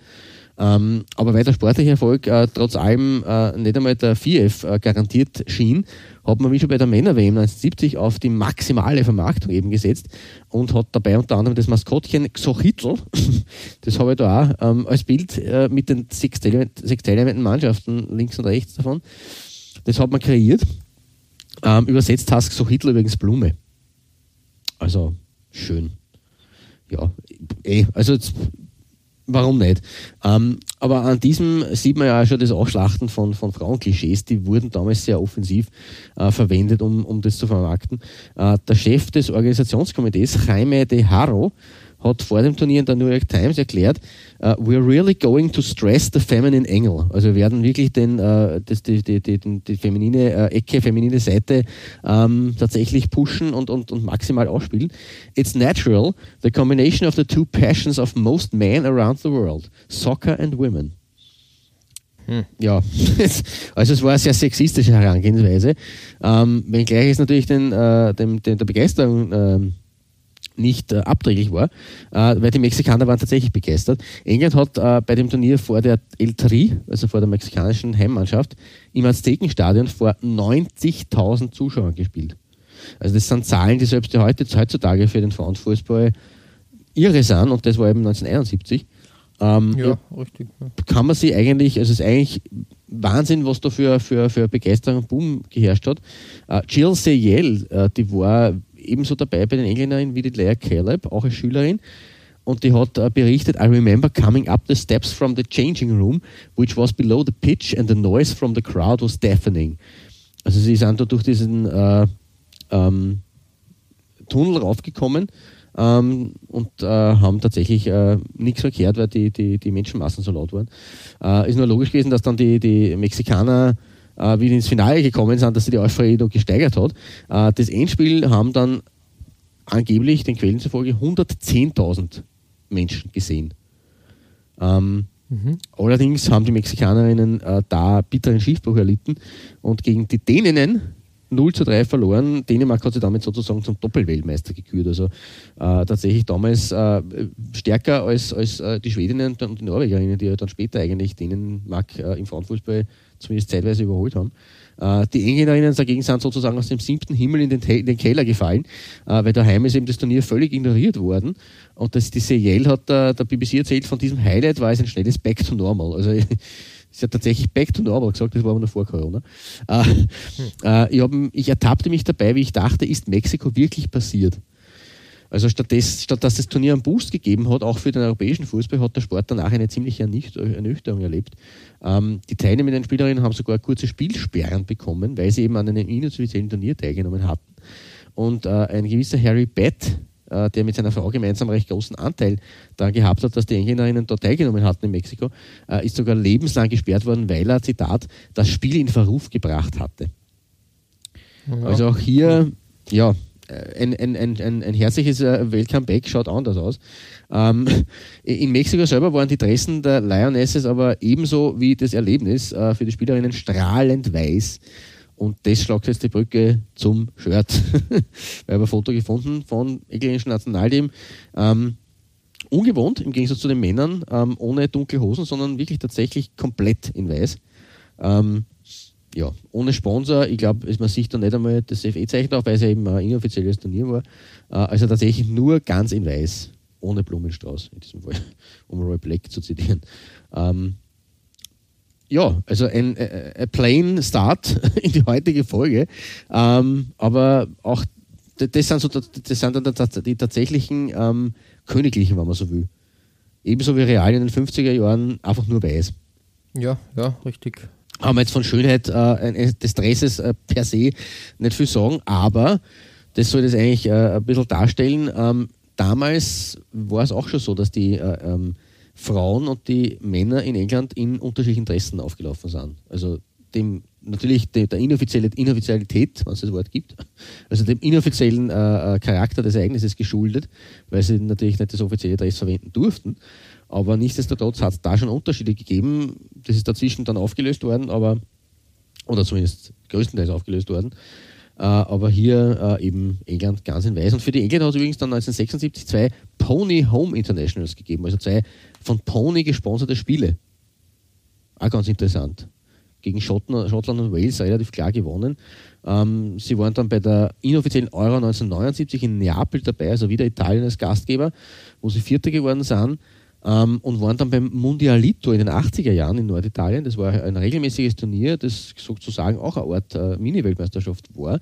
Speaker 4: Ähm, aber weil der sportliche Erfolg äh, trotz allem äh, nicht einmal der 4F äh, garantiert schien, hat man wie schon bei der Männer-WM 1970 auf die maximale Vermarktung eben gesetzt und hat dabei unter anderem das Maskottchen Xochitl, das habe ich da auch ähm, als Bild äh, mit den sechs, teilnehmenden Mannschaften links und rechts davon, das hat man kreiert. Ähm, übersetzt heißt Xochitl übrigens Blume. Also schön. Ja, eh, also jetzt Warum nicht? Ähm, aber an diesem sieht man ja auch schon das Ausschlachten von, von Frauenklischees, die wurden damals sehr offensiv äh, verwendet, um, um das zu vermarkten. Äh, der Chef des Organisationskomitees, Jaime de Haro, hat vor dem Turnier in der New York Times erklärt, uh, we're really going to stress the feminine angle. Also wir werden wirklich den, uh, das, die, die, die, die feminine uh, Ecke, feminine Seite um, tatsächlich pushen und, und, und maximal ausspielen. It's natural, the combination of the two passions of most men around the world, soccer and women. Hm. Ja, also es war eine sehr sexistische Herangehensweise. Ähm, wenngleich es natürlich den, äh, dem, den, der Begeisterung ähm, nicht äh, abträglich war, äh, weil die Mexikaner waren tatsächlich begeistert. England hat äh, bei dem Turnier vor der El Tri, also vor der mexikanischen Heimmannschaft, im Aztekenstadion vor 90.000 Zuschauern gespielt. Also das sind Zahlen, die selbst heute, heutzutage für den Frauenfußball irre sind und das war eben 1971. Ähm, ja, richtig. Ja. Kann man sie eigentlich, also es ist eigentlich Wahnsinn, was da für, für, für Begeisterung und Boom geherrscht hat. Äh, Jill Seyel, äh, die war ebenso dabei bei den Engländerinnen wie die Leia Caleb, auch als Schülerin. Und die hat äh, berichtet, I remember coming up the steps from the changing room, which was below the pitch and the noise from the crowd was deafening. Also sie sind da durch diesen äh, ähm, Tunnel raufgekommen ähm, und äh, haben tatsächlich äh, nichts verkehrt, weil die, die, die Menschenmassen so laut waren. Äh, ist nur logisch gewesen, dass dann die, die Mexikaner äh, wie die ins Finale gekommen sind, dass sich die Euphorie noch gesteigert hat. Äh, das Endspiel haben dann angeblich den Quellen zufolge 110.000 Menschen gesehen. Ähm, mhm. Allerdings haben die Mexikanerinnen äh, da bitteren Schiffbruch erlitten und gegen die Däninnen 0 zu 3 verloren. Dänemark hat sich damit sozusagen zum Doppelweltmeister gekürt. Also äh, tatsächlich damals äh, stärker als, als äh, die Schwedinnen und die Norwegerinnen, die ja dann später eigentlich Dänemark äh, im Frauenfußball zumindest zeitweise überholt haben. Äh, die Engländerinnen dagegen sind sozusagen aus dem siebten Himmel in den, in den Keller gefallen, äh, weil daheim ist eben das Turnier völlig ignoriert worden. Und das, die CL hat der, der BBC erzählt, von diesem Highlight war es ein schnelles Back to Normal. Also ist ja tatsächlich back to normal gesagt, das war aber noch vor Corona. Äh, hm. äh, ich, hab, ich ertappte mich dabei, wie ich dachte, ist Mexiko wirklich passiert? Also statt, des, statt dass das Turnier einen Boost gegeben hat, auch für den europäischen Fußball, hat der Sport danach eine ziemliche Ernüchterung erlebt. Ähm, die teilnehmenden Spielerinnen haben sogar kurze Spielsperren bekommen, weil sie eben an einem inoffiziellen Turnier teilgenommen hatten. Und äh, ein gewisser Harry Bett, äh, der mit seiner Frau gemeinsam einen recht großen Anteil daran gehabt hat, dass die Engländerinnen dort teilgenommen hatten in Mexiko, äh, ist sogar lebenslang gesperrt worden, weil er, Zitat, das Spiel in Verruf gebracht hatte. Ja. Also auch hier, ja, ein, ein, ein, ein, ein herzliches äh, Weltcomeback schaut anders aus. Ähm, in Mexiko selber waren die Dressen der Lionesses aber ebenso wie das Erlebnis äh, für die Spielerinnen strahlend weiß. Und das schlagt jetzt die Brücke zum Shirt. ich habe ein Foto gefunden von englischen Nationalteam. Ähm, ungewohnt im Gegensatz zu den Männern, ähm, ohne dunkle Hosen, sondern wirklich tatsächlich komplett in weiß. Ähm, ja, ohne Sponsor, ich glaube, man sieht da nicht einmal das FE-Zeichen auf, weil es ja eben ein inoffizielles Turnier war. Äh, also tatsächlich nur ganz in weiß, ohne Blumenstrauß in diesem Fall, um Roy Black zu zitieren. Ähm, ja, also ein, äh, ein plain Start in die heutige Folge, ähm, aber auch das sind, so, das sind dann die tatsächlichen ähm, Königlichen, wenn man so will. Ebenso wie Real in den 50er Jahren einfach nur weiß.
Speaker 3: Ja, ja, richtig.
Speaker 4: Haben wir jetzt von Schönheit äh, des Dresses äh, per se nicht viel sagen, aber das soll das eigentlich äh, ein bisschen darstellen. Ähm, damals war es auch schon so, dass die äh, ähm, Frauen und die Männer in England in unterschiedlichen Dressen aufgelaufen sind. Also dem natürlich de, der inoffizielle Inoffizialität, wenn es das Wort gibt, also dem inoffiziellen äh, äh, Charakter des Ereignisses geschuldet, weil sie natürlich nicht das offizielle Dress verwenden durften. Aber nichtsdestotrotz hat es da schon Unterschiede gegeben. Das ist dazwischen dann aufgelöst worden, aber oder zumindest größtenteils aufgelöst worden. Äh, aber hier äh, eben England ganz in weiß. Und für die Engländer hat es übrigens dann 1976 zwei Pony Home Internationals gegeben, also zwei von Pony gesponserte Spiele. Auch ganz interessant. Gegen Schotten, Schottland und Wales relativ klar gewonnen. Ähm, sie waren dann bei der inoffiziellen Euro 1979 in Neapel dabei, also wieder Italien als Gastgeber, wo sie Vierte geworden sind. Ähm, und waren dann beim Mundialito in den 80er Jahren in Norditalien. Das war ein regelmäßiges Turnier, das sozusagen auch eine Art äh, Mini-Weltmeisterschaft war.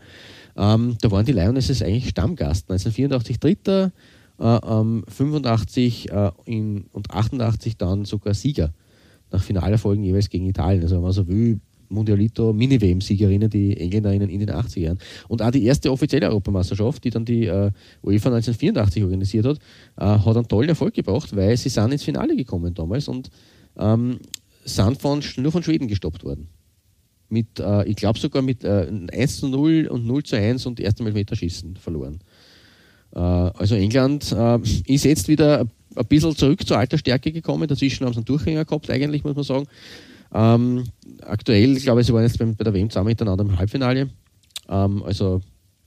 Speaker 4: Ähm, da waren die Lionesses eigentlich Stammgast. 1984 Dritter, äh, 85 äh, in, und 88 dann sogar Sieger. Nach Finalerfolgen jeweils gegen Italien. Also wenn man so will, Mundialito Mini-WM-Siegerinnen, die Engländerinnen in den 80er Jahren. Und auch die erste offizielle Europameisterschaft, die dann die äh, UEFA 1984 organisiert hat, äh, hat einen tollen Erfolg gebracht, weil sie sind ins Finale gekommen damals und ähm, sind von, nur von Schweden gestoppt worden. Mit, äh, ich glaube sogar mit äh, 1 zu 0 und 0 zu 1 und erst einmal Meterschießen verloren. Äh, also England äh, ist jetzt wieder ein bisschen zurück zur alter Stärke gekommen. Dazwischen haben sie einen Durchhänger gehabt, eigentlich, muss man sagen. Ähm, aktuell, glaube ich, sie waren jetzt bei, der WM zusammen miteinander im Halbfinale. Ähm, also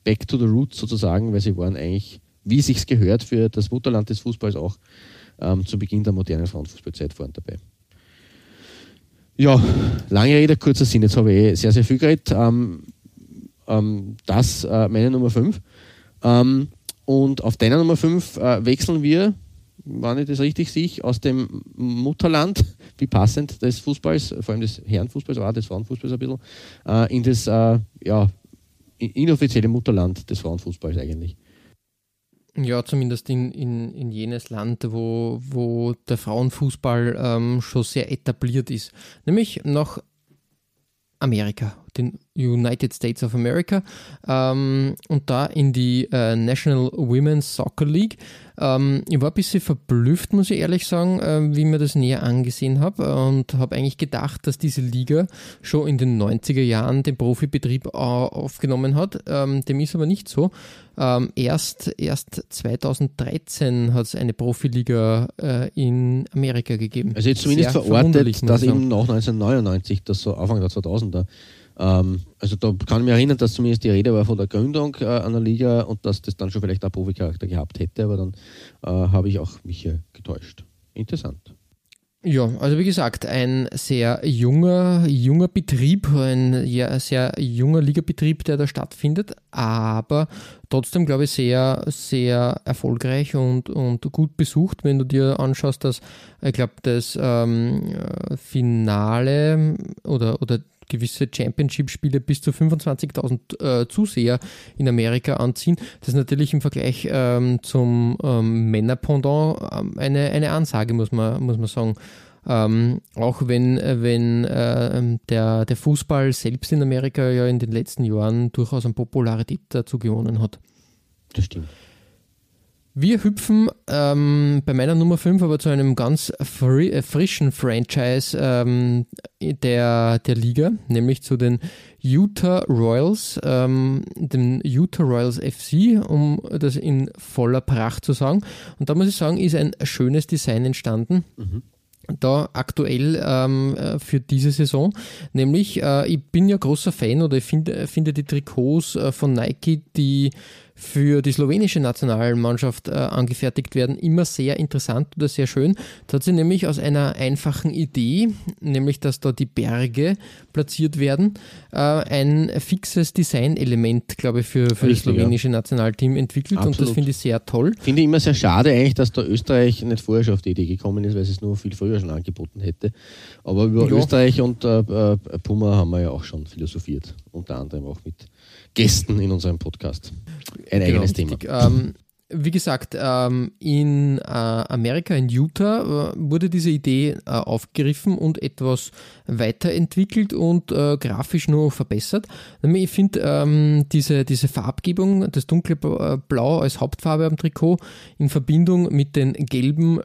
Speaker 4: back to the roots sozusagen, weil sie waren eigentlich, wie sich's gehört, für das Mutterland des Fußballs auch ähm, zu Beginn der modernen Frauenfußballzeit vorne dabei. Ja, lange Rede, kurzer Sinn. Jetzt habe ich eh sehr, sehr viel geredet. Ähm, ähm, das äh, meine Nummer 5. Ähm, und auf deiner Nummer 5 äh, wechseln wir wenn ich das richtig sehe, aus dem Mutterland, wie passend des Fußballs, vor allem des Herrenfußballs, aber auch des Frauenfußballs ein bisschen, äh, in das äh, ja, inoffizielle Mutterland des Frauenfußballs eigentlich.
Speaker 3: Ja, zumindest in, in, in jenes Land, wo, wo der Frauenfußball ähm, schon sehr etabliert ist. Nämlich nach Amerika, den United States of America ähm, und da in die äh, National Women's Soccer League. Ähm, ich war ein bisschen verblüfft, muss ich ehrlich sagen, äh, wie ich mir das näher angesehen habe und habe eigentlich gedacht, dass diese Liga schon in den 90er Jahren den Profibetrieb äh, aufgenommen hat. Ähm, dem ist aber nicht so. Ähm, erst, erst 2013 hat es eine Profiliga äh, in Amerika gegeben.
Speaker 4: Also jetzt zumindest Sehr verortet, dass eben nach 1999, das so Anfang der 2000er, ähm, also da kann ich mich erinnern, dass zumindest die Rede war von der Gründung äh, einer Liga und dass das dann schon vielleicht einen Proficharakter gehabt hätte, aber dann äh, habe ich auch mich hier getäuscht. Interessant.
Speaker 3: Ja, also wie gesagt, ein sehr junger, junger Betrieb, ein sehr junger Ligabetrieb, der da stattfindet, aber trotzdem, glaube ich, sehr, sehr erfolgreich und, und gut besucht, wenn du dir anschaust, dass, ich glaube, das ähm, Finale oder, oder gewisse Championship-Spiele bis zu 25.000 äh, Zuseher in Amerika anziehen. Das ist natürlich im Vergleich ähm, zum ähm, Männerpendant ähm, eine, eine Ansage, muss man, muss man sagen. Ähm, auch wenn, wenn äh, der, der Fußball selbst in Amerika ja in den letzten Jahren durchaus an Popularität dazu gewonnen hat.
Speaker 4: Das stimmt.
Speaker 3: Wir hüpfen ähm, bei meiner Nummer 5 aber zu einem ganz fri äh, frischen Franchise ähm, der, der Liga, nämlich zu den Utah Royals, ähm, dem Utah Royals FC, um das in voller Pracht zu sagen. Und da muss ich sagen, ist ein schönes Design entstanden. Mhm da aktuell ähm, äh, für diese Saison. Nämlich, äh, ich bin ja großer Fan oder ich finde, finde die Trikots äh, von Nike, die für die slowenische Nationalmannschaft äh, angefertigt werden, immer sehr interessant oder sehr schön. Da hat sie nämlich aus einer einfachen Idee, nämlich dass da die Berge platziert werden, äh, ein fixes Designelement, glaube ich, für, für Richtig, das slowenische ja. Nationalteam entwickelt Absolut. und das finde ich sehr toll.
Speaker 4: Finde ich immer sehr schade eigentlich, dass da Österreich nicht vorher schon auf die Idee gekommen ist, weil es nur viel früher schon angeboten hätte. Aber über ja. Österreich und äh, äh, Puma haben wir ja auch schon philosophiert, unter anderem auch mit Gästen in unserem Podcast. Ein genau, eigenes Thema.
Speaker 3: Ähm, wie gesagt, ähm, in äh, Amerika, in Utah, äh, wurde diese Idee äh, aufgegriffen und etwas weiterentwickelt und äh, grafisch nur verbessert. Ich finde ähm, diese, diese Farbgebung, das dunkle Blau als Hauptfarbe am Trikot in Verbindung mit den gelben,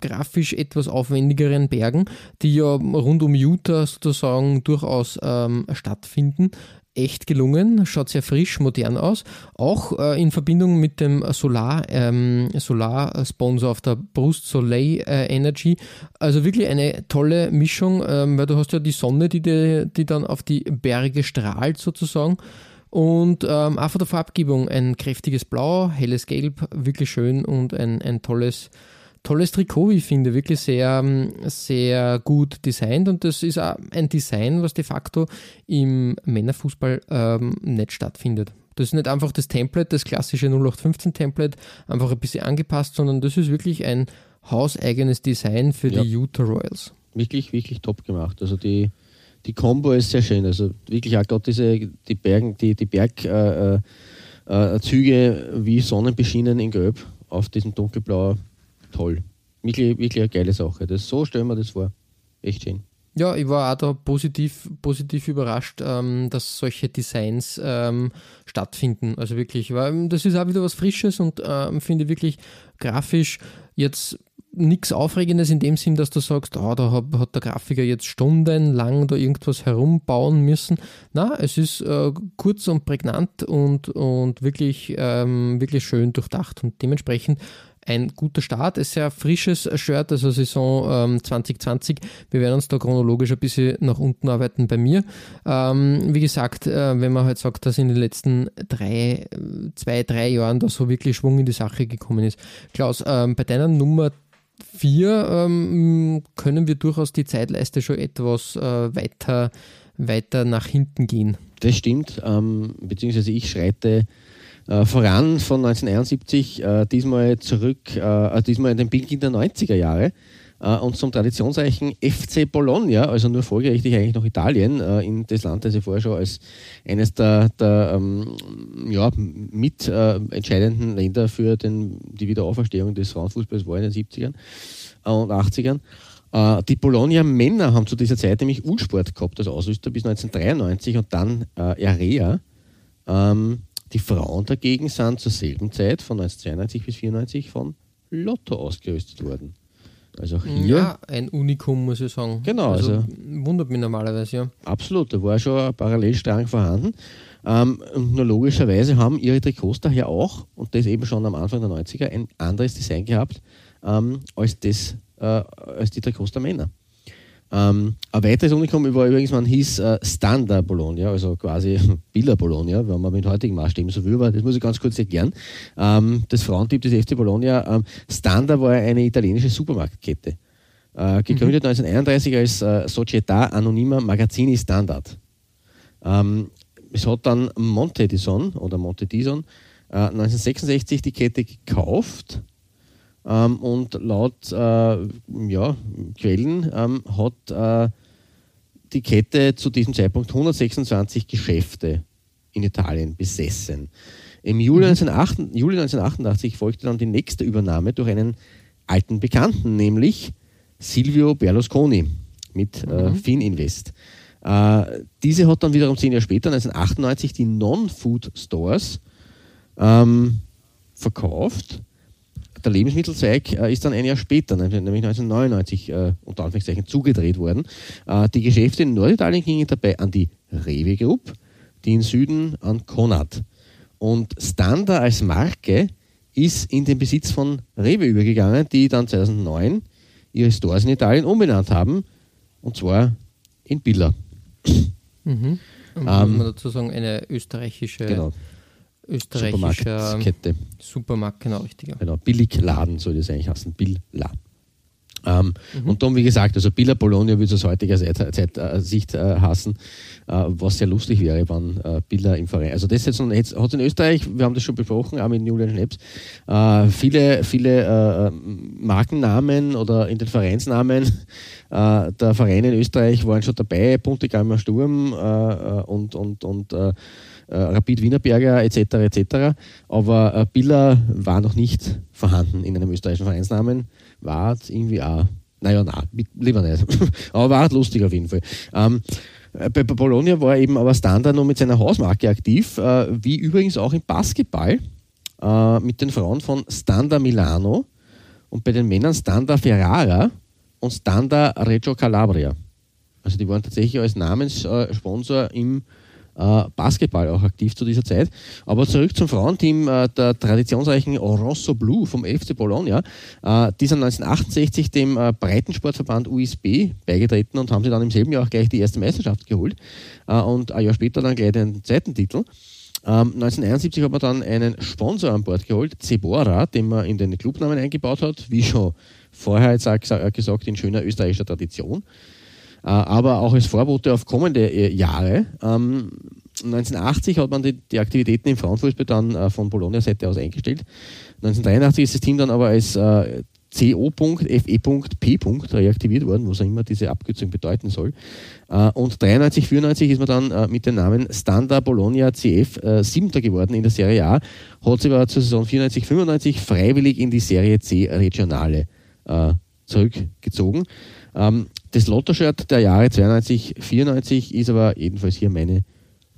Speaker 3: grafisch etwas aufwendigeren Bergen, die ja rund um Utah sozusagen durchaus ähm, stattfinden, echt gelungen, schaut sehr frisch, modern aus. Auch äh, in Verbindung mit dem Solar, ähm, Solar-Sponsor auf der Brust, Soleil äh, Energy. Also wirklich eine tolle Mischung, ähm, weil du hast ja die Sonne, die, die, die dann auf die Berge strahlt sozusagen. Und ähm, auch von der Farbgebung ein kräftiges Blau, helles Gelb, wirklich schön und ein, ein tolles tolles Trikot, wie ich finde, wirklich sehr, ähm, sehr gut designt und das ist auch ein Design, was de facto im Männerfußball ähm, nicht stattfindet. Das ist nicht einfach das Template, das klassische 0815-Template, einfach ein bisschen angepasst, sondern das ist wirklich ein hauseigenes Design für ja. die Utah Royals.
Speaker 4: Wirklich, wirklich top gemacht. Also die, die Combo ist sehr schön. Also wirklich auch gerade diese, die Bergen, die, die Bergzüge äh, äh, wie Sonnenbeschienen in Gelb auf diesem dunkelblauen toll. Wirklich, wirklich eine geile Sache. Das, so stellen wir das vor. Echt schön.
Speaker 3: Ja, ich war auch da positiv, positiv überrascht, ähm, dass solche Designs ähm, stattfinden. Also wirklich, weil das ist auch wieder was Frisches und ähm, finde wirklich grafisch jetzt nichts Aufregendes in dem Sinn, dass du sagst, oh, da hat, hat, der Grafiker jetzt stundenlang da irgendwas herumbauen müssen. Na, es ist äh, kurz und prägnant und, und wirklich, ähm, wirklich schön durchdacht und dementsprechend ein guter Start, ein sehr frisches Shirt, also Saison ähm, 2020. Wir werden uns da chronologisch ein bisschen nach unten arbeiten bei mir. Ähm, wie gesagt, äh, wenn man halt sagt, dass in den letzten drei, zwei, drei Jahren da so wirklich Schwung in die Sache gekommen ist. Klaus, ähm, bei deiner Nummer vier ähm, können wir durchaus die Zeitleiste schon etwas äh, weiter, weiter nach hinten gehen.
Speaker 4: Das stimmt, ähm, beziehungsweise ich schreite äh, voran von 1971, äh, diesmal zurück, äh, also diesmal in den Beginn der 90er Jahre äh, und zum traditionsreichen FC Bologna, also nur folgerichtig eigentlich noch Italien, äh, in das Land, das ich vorher schon als eines der, der ähm, ja, mit äh, entscheidenden Länder für den, die Wiederauferstehung des Frauenfußballs war in den 70ern und 80ern. Die Bologna Männer haben zu dieser Zeit nämlich Ulsport gehabt als Ausrüster bis 1993 und dann äh, Area. Ähm, die Frauen dagegen sind zur selben Zeit, von 1992 bis 1994, von Lotto ausgerüstet worden.
Speaker 3: Also auch hier. Ja, ein Unikum, muss ich sagen.
Speaker 4: Genau. Also, also
Speaker 3: wundert mich normalerweise, ja.
Speaker 4: Absolut, da war schon ein Parallelstrang vorhanden. Ähm, und nur logischerweise haben ihre Trikots daher auch, und das eben schon am Anfang der 90er, ein anderes Design gehabt ähm, als, das, äh, als die Trikots der Männer. Ähm, ein weiteres Unikum war übrigens, man hieß äh, Standard Bologna, also quasi Villa Bologna, wenn man mit heutigen Maßstäben so will, aber das muss ich ganz kurz erklären. Ähm, das Frauentyp des FC Bologna, ähm, Standard war eine italienische Supermarktkette. Äh, gegründet mhm. 1931 als äh, Società Anonima Magazzini Standard. Ähm, es hat dann Monte Dison oder Monte Dison 1966 äh, die Kette gekauft ähm, und laut äh, ja, Quellen ähm, hat äh, die Kette zu diesem Zeitpunkt 126 Geschäfte in Italien besessen. Im Juli, 1988, mhm. Juli 1988 folgte dann die nächste Übernahme durch einen alten Bekannten, nämlich Silvio Berlusconi mit äh, mhm. Fininvest. Äh, diese hat dann wiederum zehn Jahre später, 1998, die Non-Food Stores ähm, verkauft der Lebensmittelzweig äh, ist dann ein Jahr später, nämlich 1999, äh, unter Anführungszeichen zugedreht worden. Äh, die Geschäfte in Norditalien gingen dabei an die Rewe Group, die in Süden an Konrad. Und Standa als Marke ist in den Besitz von Rewe übergegangen, die dann 2009 ihre Stores in Italien umbenannt haben, und zwar in Billa.
Speaker 3: Mhm. Und ähm, muss man dazu sagen, eine österreichische genau österreichischer Supermarktkette. Supermarkt, genau, richtiger.
Speaker 4: Genau, Billigladen soll das eigentlich heißen, Billa. Ähm, mhm. Und dann, wie gesagt, also Billa Bologna würde es aus heutiger äh, Sicht äh, hassen, äh, was sehr lustig wäre, wenn äh, Billa im Verein. Also das hat es in Österreich, wir haben das schon besprochen, auch mit Julian Schnaps, äh, viele, viele äh, Markennamen oder in den Vereinsnamen äh, der Vereine in Österreich waren schon dabei, Puntigammer Sturm und, und, und äh, Rapid Wienerberger etc. etc. Aber äh, Biller war noch nicht vorhanden in einem österreichischen Vereinsnamen. War irgendwie auch, naja, na, lieber nicht. aber war lustig auf jeden Fall. Ähm, äh, bei Bologna war eben aber Standard noch mit seiner Hausmarke aktiv, äh, wie übrigens auch im Basketball äh, mit den Frauen von Standa Milano und bei den Männern Standa Ferrara und Standa Reggio Calabria. Also die waren tatsächlich als Namenssponsor im äh, Basketball auch aktiv zu dieser Zeit. Aber zurück zum Frauenteam äh, der traditionsreichen Rosso Blue vom FC Bologna. Äh, die sind 1968 dem Breitensportverband USB beigetreten und haben sie dann im selben Jahr auch gleich die erste Meisterschaft geholt und ein Jahr später dann gleich den zweiten Titel. 1971 ähm, hat man dann einen Sponsor an Bord geholt, Cebora, den man in den Clubnamen eingebaut hat, wie schon vorher gesagt, in schöner österreichischer Tradition. Äh, aber auch als Vorbote auf kommende äh, Jahre. 1980 ähm, hat man die, die Aktivitäten im Frauenfußball dann äh, von Bologna-Seite aus eingestellt. 1983 ist das Team dann aber als CO.FE.P. reaktiviert worden, was auch immer diese Abkürzung bedeuten soll. Und 93, 94 ist man dann mit dem Namen Standard Bologna CF Siebter geworden in der Serie A, hat sich aber zur Saison 94, 95 freiwillig in die Serie C Regionale zurückgezogen. Das Lotto-Shirt der Jahre 92, 94 ist aber jedenfalls hier meine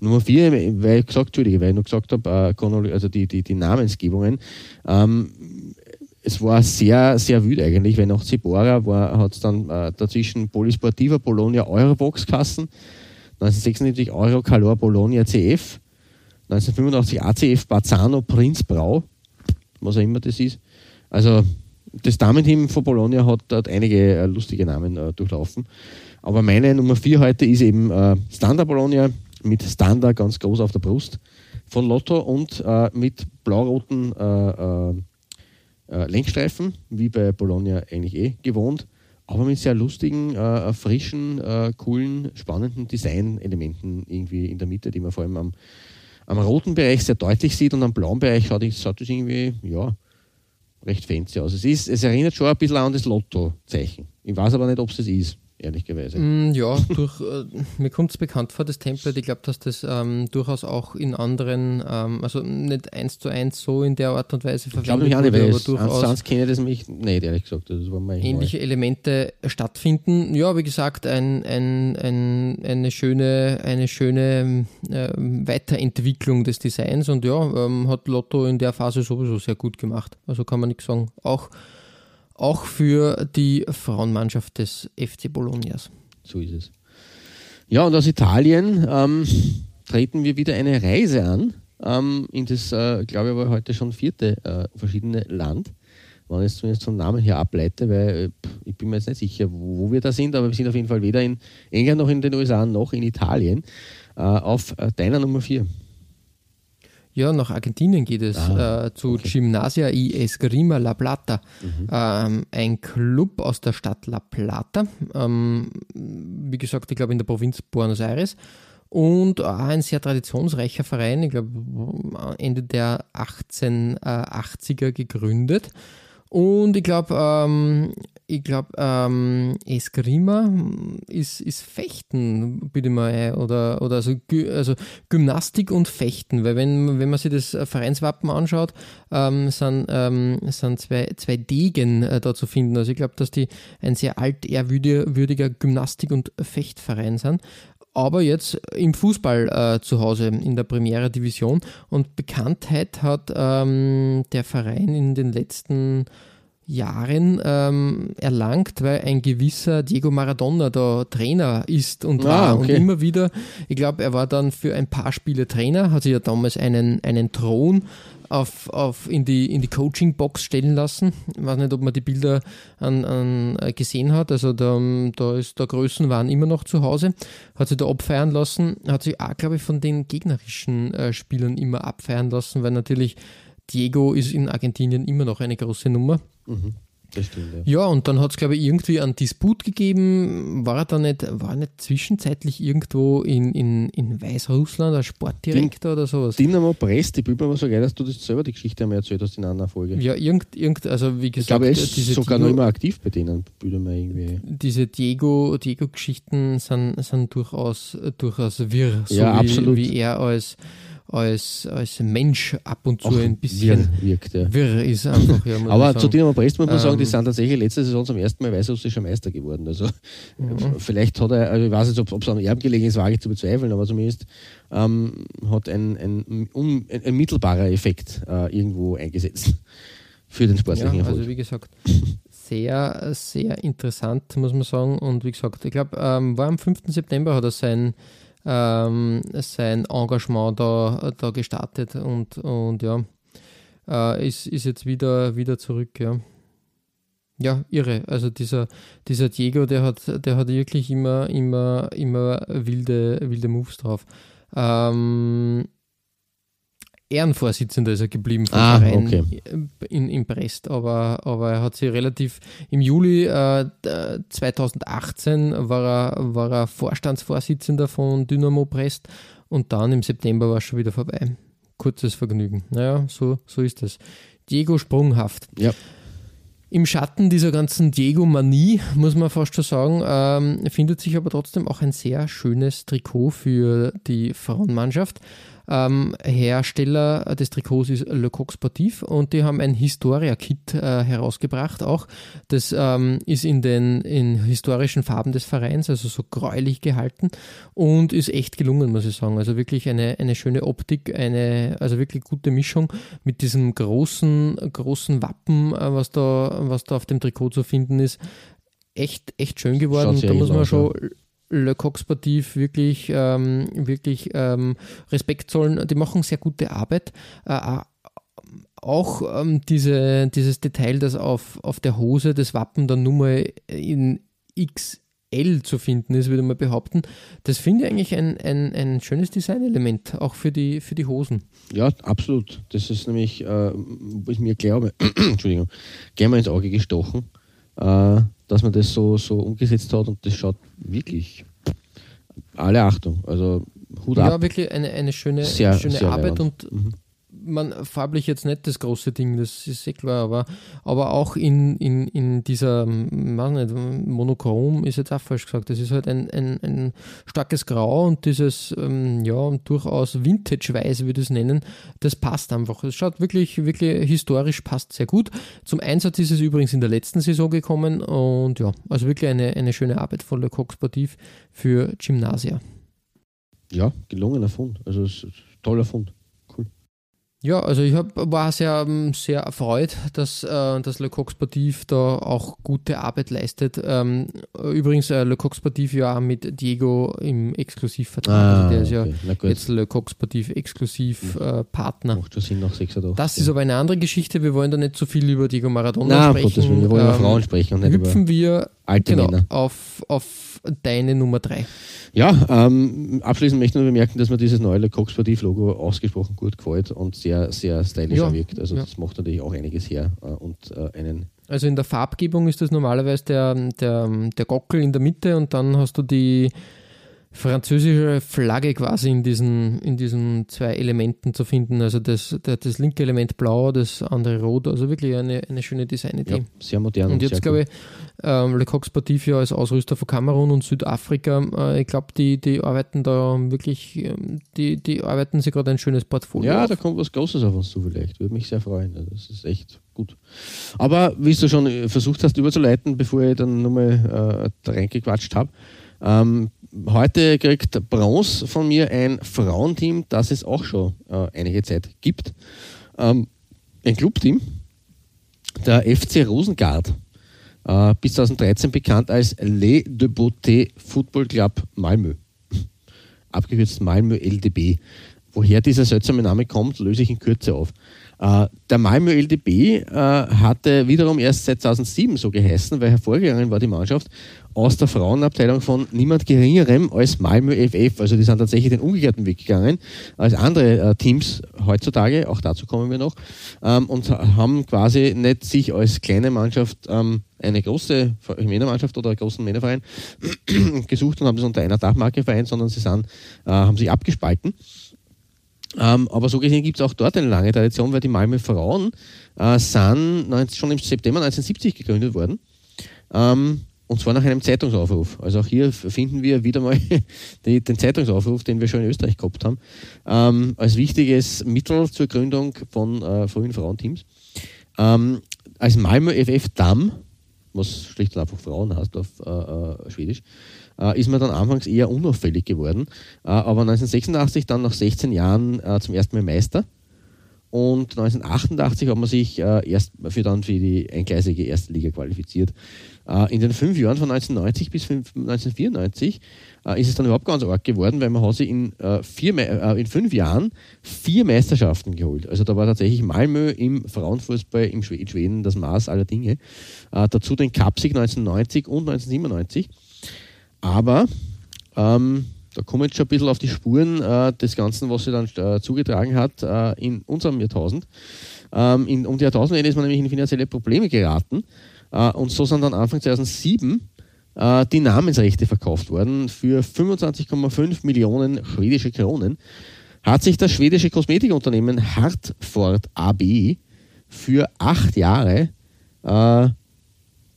Speaker 4: Nummer 4, weil ich gesagt, Entschuldige, weil ich noch gesagt habe, äh, also die, die, die Namensgebungen. Ähm, es war sehr, sehr wütend eigentlich, weil nach Zibora hat es dann äh, dazwischen Polisportiva Bologna Eurobox Kassen, 1976 Euro Calor Bologna CF, 1985 ACF Bazzano Prinz Brau, was auch immer das ist. Also das Damenteam von Bologna hat dort einige äh, lustige Namen äh, durchlaufen. Aber meine Nummer 4 heute ist eben äh, Standard Bologna mit Standard ganz groß auf der Brust von Lotto und äh, mit blau-roten äh, äh, Lenkstreifen, wie bei Bologna eigentlich eh gewohnt, aber mit sehr lustigen, frischen, coolen, spannenden Design-Elementen irgendwie in der Mitte, die man vor allem am, am roten Bereich sehr deutlich sieht und am blauen Bereich schaut, schaut das irgendwie, ja, recht fancy aus. Es, ist, es erinnert schon ein bisschen an das Lotto-Zeichen. Ich weiß aber nicht, ob es das ist ehrlicherweise.
Speaker 3: Mm, ja, durch, äh, mir kommt es bekannt vor, das Template. Ich glaube, dass das ähm, durchaus auch in anderen, ähm, also nicht eins zu eins so in der Art und Weise
Speaker 4: verwendet wird, aber durchaus sonst kenne ich das mich nicht, ehrlich gesagt. Das war
Speaker 3: ähnliche neu. Elemente stattfinden. Ja, wie gesagt, ein, ein, ein, eine schöne, eine schöne äh, Weiterentwicklung des Designs und ja, ähm, hat Lotto in der Phase sowieso sehr gut gemacht. Also kann man nichts sagen. Auch auch für die Frauenmannschaft des FC Bolognas.
Speaker 4: So ist es. Ja, und aus Italien ähm, treten wir wieder eine Reise an ähm, in das, äh, glaube ich, aber heute schon vierte äh, verschiedene Land. Wenn ich es zumindest vom Namen her ableite, weil äh, ich bin mir jetzt nicht sicher, wo wir da sind, aber wir sind auf jeden Fall weder in England noch in den USA noch in Italien. Äh, auf äh, deiner Nummer vier.
Speaker 3: Ja, nach Argentinien geht es ah, äh, zu okay. Gimnasia y Esgrima La Plata, mhm. ähm, ein Club aus der Stadt La Plata, ähm, wie gesagt, ich glaube in der Provinz Buenos Aires und auch ein sehr traditionsreicher Verein, ich glaube Ende der 1880er gegründet und ich glaube, ähm, ich glaube, ähm, Eskrima ist, ist Fechten, bitte mal, oder, oder also, also Gymnastik und Fechten, weil wenn, wenn man sich das Vereinswappen anschaut, ähm, sind, ähm, sind zwei, zwei Degen äh, da zu finden. Also ich glaube, dass die ein sehr altehrwürdiger Gymnastik- und Fechtverein sind aber jetzt im Fußball äh, zu Hause in der Premiere Division. Und Bekanntheit hat ähm, der Verein in den letzten Jahren ähm, erlangt, weil ein gewisser Diego Maradona da Trainer ist und ah, war okay. und immer wieder, ich glaube, er war dann für ein paar Spiele Trainer, hat sich ja damals einen, einen Thron auf, auf in die, in die Coaching-Box stellen lassen. Ich weiß nicht, ob man die Bilder an, an äh, gesehen hat. Also da, da ist der Größen waren immer noch zu Hause. Hat sich da abfeiern lassen. Hat sich auch, glaube ich, von den gegnerischen äh, Spielern immer abfeiern lassen, weil natürlich Diego ist in Argentinien immer noch eine große Nummer. Mhm. Stimmt, ja. ja. und dann hat es, glaube ich, irgendwie einen Disput gegeben. War er da nicht, war er nicht zwischenzeitlich irgendwo in, in, in Weißrussland als Sportdirektor oder sowas?
Speaker 4: Dynamo Brest, die Bilder mir so geil, dass du das selber die Geschichte einmal erzählt hast in einer Folge.
Speaker 3: Ja, irgend, irgend also wie gesagt, ich
Speaker 4: glaube, er ist sogar Diego, noch immer aktiv bei denen, irgendwie.
Speaker 3: Diese Diego-Geschichten Diego sind, sind durchaus, durchaus wirr,
Speaker 4: so ja,
Speaker 3: wie,
Speaker 4: absolut.
Speaker 3: wie er als als, als Mensch ab und zu Auch ein bisschen
Speaker 4: wirkt, ja.
Speaker 3: wirr ist einfach. Ja,
Speaker 4: Aber zu Dynamo Brest muss man ähm, sagen, die sind tatsächlich letzte Saison zum ersten Mal weißrussischer Meister geworden. Also mhm. vielleicht hat er, also ich weiß nicht, ob es an Erben gelegen ist, wage ich zu bezweifeln, aber zumindest ähm, hat ein, ein, um, ein, ein, mittelbarer Effekt äh, irgendwo eingesetzt für den sportlichen
Speaker 3: ja, Erfolg. Also wie gesagt, sehr, sehr interessant, muss man sagen. Und wie gesagt, ich glaube, ähm, war am 5. September hat er sein ähm, sein Engagement da, da gestartet und, und ja, äh, ist, ist jetzt wieder, wieder zurück, ja. Ja, irre. Also dieser, dieser Diego, der hat, der hat wirklich immer, immer, immer wilde, wilde Moves drauf. Ähm, Ehrenvorsitzender ist er geblieben vom ah, Verein okay. in, in Brest, aber, aber er hat sich relativ im Juli äh, 2018 war er, war er Vorstandsvorsitzender von Dynamo Brest und dann im September war es schon wieder vorbei. Kurzes Vergnügen. Naja, so, so ist es. Diego sprunghaft.
Speaker 4: Ja.
Speaker 3: Im Schatten dieser ganzen Diego-Manie, muss man fast schon sagen, ähm, findet sich aber trotzdem auch ein sehr schönes Trikot für die Frauenmannschaft. Ähm, Hersteller des Trikots ist Le Coq Sportif und die haben ein Historia-Kit äh, herausgebracht auch. Das ähm, ist in den in historischen Farben des Vereins, also so gräulich gehalten und ist echt gelungen, muss ich sagen. Also wirklich eine, eine schöne Optik, eine also wirklich gute Mischung mit diesem großen, großen Wappen, äh, was, da, was da auf dem Trikot zu finden ist. Echt, echt schön geworden. Da muss man schon Le Coq Sportif wirklich, ähm, wirklich ähm, Respekt zollen. Die machen sehr gute Arbeit. Äh, auch ähm, diese, dieses Detail, das auf, auf der Hose des Wappen nur mal in XL zu finden ist, würde man behaupten. Das finde ich eigentlich ein, ein, ein schönes Designelement, auch für die, für die Hosen.
Speaker 4: Ja, absolut. Das ist nämlich, äh, wo ich mir glaube, Entschuldigung, gerne mal ins Auge gestochen. Äh, dass man das so, so umgesetzt hat und das schaut wirklich alle Achtung. Also Hut
Speaker 3: ja,
Speaker 4: ab.
Speaker 3: Ja, wirklich eine, eine schöne, sehr, schöne sehr Arbeit und mhm man farblich jetzt nicht das große Ding, das ist eh klar, aber, aber auch in, in, in dieser, nicht, Monochrom ist jetzt auch falsch gesagt, das ist halt ein, ein, ein starkes Grau und dieses, ähm, ja, durchaus Vintage-Weiß würde ich es nennen, das passt einfach. Es schaut wirklich, wirklich historisch, passt sehr gut. Zum Einsatz ist es übrigens in der letzten Saison gekommen und ja, also wirklich eine, eine schöne Arbeit von Le Coq Sportif für Gymnasia.
Speaker 4: Ja, gelungener Fund, also toller Fund.
Speaker 3: Ja, also ich hab, war sehr, ähm, sehr erfreut, dass, äh, dass Le Coq Sportif da auch gute Arbeit leistet. Ähm, übrigens, äh, Le Coq Sportif ja mit Diego im Exklusivvertrag. Ah, also der ist ja okay. jetzt Le Coq Sportif Exklusivpartner. Äh, Macht schon Sinn nach 86. Das ist aber eine andere Geschichte. Wir wollen da nicht so viel über Diego Maradona Nein, sprechen. Gottes
Speaker 4: wir wollen ähm, über Frauen sprechen. Und
Speaker 3: nicht hüpfen wir alte genau, Männer. Auf, auf deine Nummer 3.
Speaker 4: Ja, ähm, abschließend möchte ich nur bemerken, dass mir dieses neue Coq Sportiv Logo ausgesprochen gut gefällt und sehr, sehr stylisch ja, wirkt. Also ja. das macht natürlich auch einiges her äh, und äh, einen.
Speaker 3: Also in der Farbgebung ist das normalerweise der, der, der Gockel in der Mitte und dann hast du die französische Flagge quasi in diesen, in diesen zwei Elementen zu finden. Also das, das, linke Element blau, das andere rot. Also wirklich eine, eine schöne Designidee. Ja,
Speaker 4: sehr modern.
Speaker 3: Und jetzt glaube ich, ähm, Le Coq Sportif ja als Ausrüster von Kamerun und Südafrika, äh, ich glaube, die, die arbeiten da wirklich, ähm, die, die arbeiten sich gerade ein schönes Portfolio.
Speaker 4: Ja, auf. da kommt was Großes auf uns zu vielleicht. Würde mich sehr freuen. Also das ist echt gut. Aber wie du schon versucht hast überzuleiten, bevor ich dann nochmal äh, reingequatscht habe, ähm, heute kriegt Bronze von mir ein Frauenteam, das es auch schon äh, einige Zeit gibt. Ähm, ein Clubteam, der FC Rosengard, äh, bis 2013 bekannt als Les de Beauté Football Club Malmö, abgekürzt Malmö LDB. Woher dieser seltsame Name kommt, löse ich in Kürze auf. Äh, der Malmö LDB äh, hatte wiederum erst seit 2007 so geheißen, weil hervorgegangen war die Mannschaft aus der Frauenabteilung von niemand Geringerem als Malmö FF. Also die sind tatsächlich den umgekehrten Weg gegangen als andere äh, Teams heutzutage, auch dazu kommen wir noch, ähm, und haben quasi nicht sich als kleine Mannschaft ähm, eine große Männermannschaft oder einen großen Männerverein gesucht und haben das unter einer Dachmarke vereint, sondern sie sind, äh, haben sich abgespalten. Ähm, aber so gesehen gibt es auch dort eine lange Tradition, weil die Malmö Frauen äh, sind 19, schon im September 1970 gegründet worden. Ähm, und zwar nach einem Zeitungsaufruf. Also auch hier finden wir wieder mal die, den Zeitungsaufruf, den wir schon in Österreich gehabt haben, ähm, als wichtiges Mittel zur Gründung von äh, frühen Frauenteams. Ähm, als Malmö FF Damm, was schlicht und einfach Frauen heißt auf äh, äh, Schwedisch, äh, ist man dann anfangs eher unauffällig geworden. Äh, aber 1986 dann nach 16 Jahren äh, zum ersten Mal Meister. Und 1988 hat man sich erst für dann für die eingleisige erste Liga qualifiziert. Äh, in den fünf Jahren von 1990 bis 1994 äh, ist es dann überhaupt ganz arg geworden, weil man hat sich in, äh, vier, in fünf Jahren vier Meisterschaften geholt. Also da war tatsächlich Malmö im Frauenfußball in Schweden das Maß aller Dinge. dazu den Cupsieg 1990 und 1997. Aber ähm, da kommen jetzt schon ein bisschen auf die Spuren äh, des Ganzen, was sie dann äh, zugetragen hat äh, in unserem Jahrtausend. Ähm, in, um die Jahrtausendwende ist man nämlich in finanzielle Probleme geraten. Äh, und so sind dann Anfang 2007 äh, die Namensrechte verkauft worden für 25,5 Millionen schwedische Kronen. Hat sich das schwedische Kosmetikunternehmen Hartford AB für acht Jahre äh,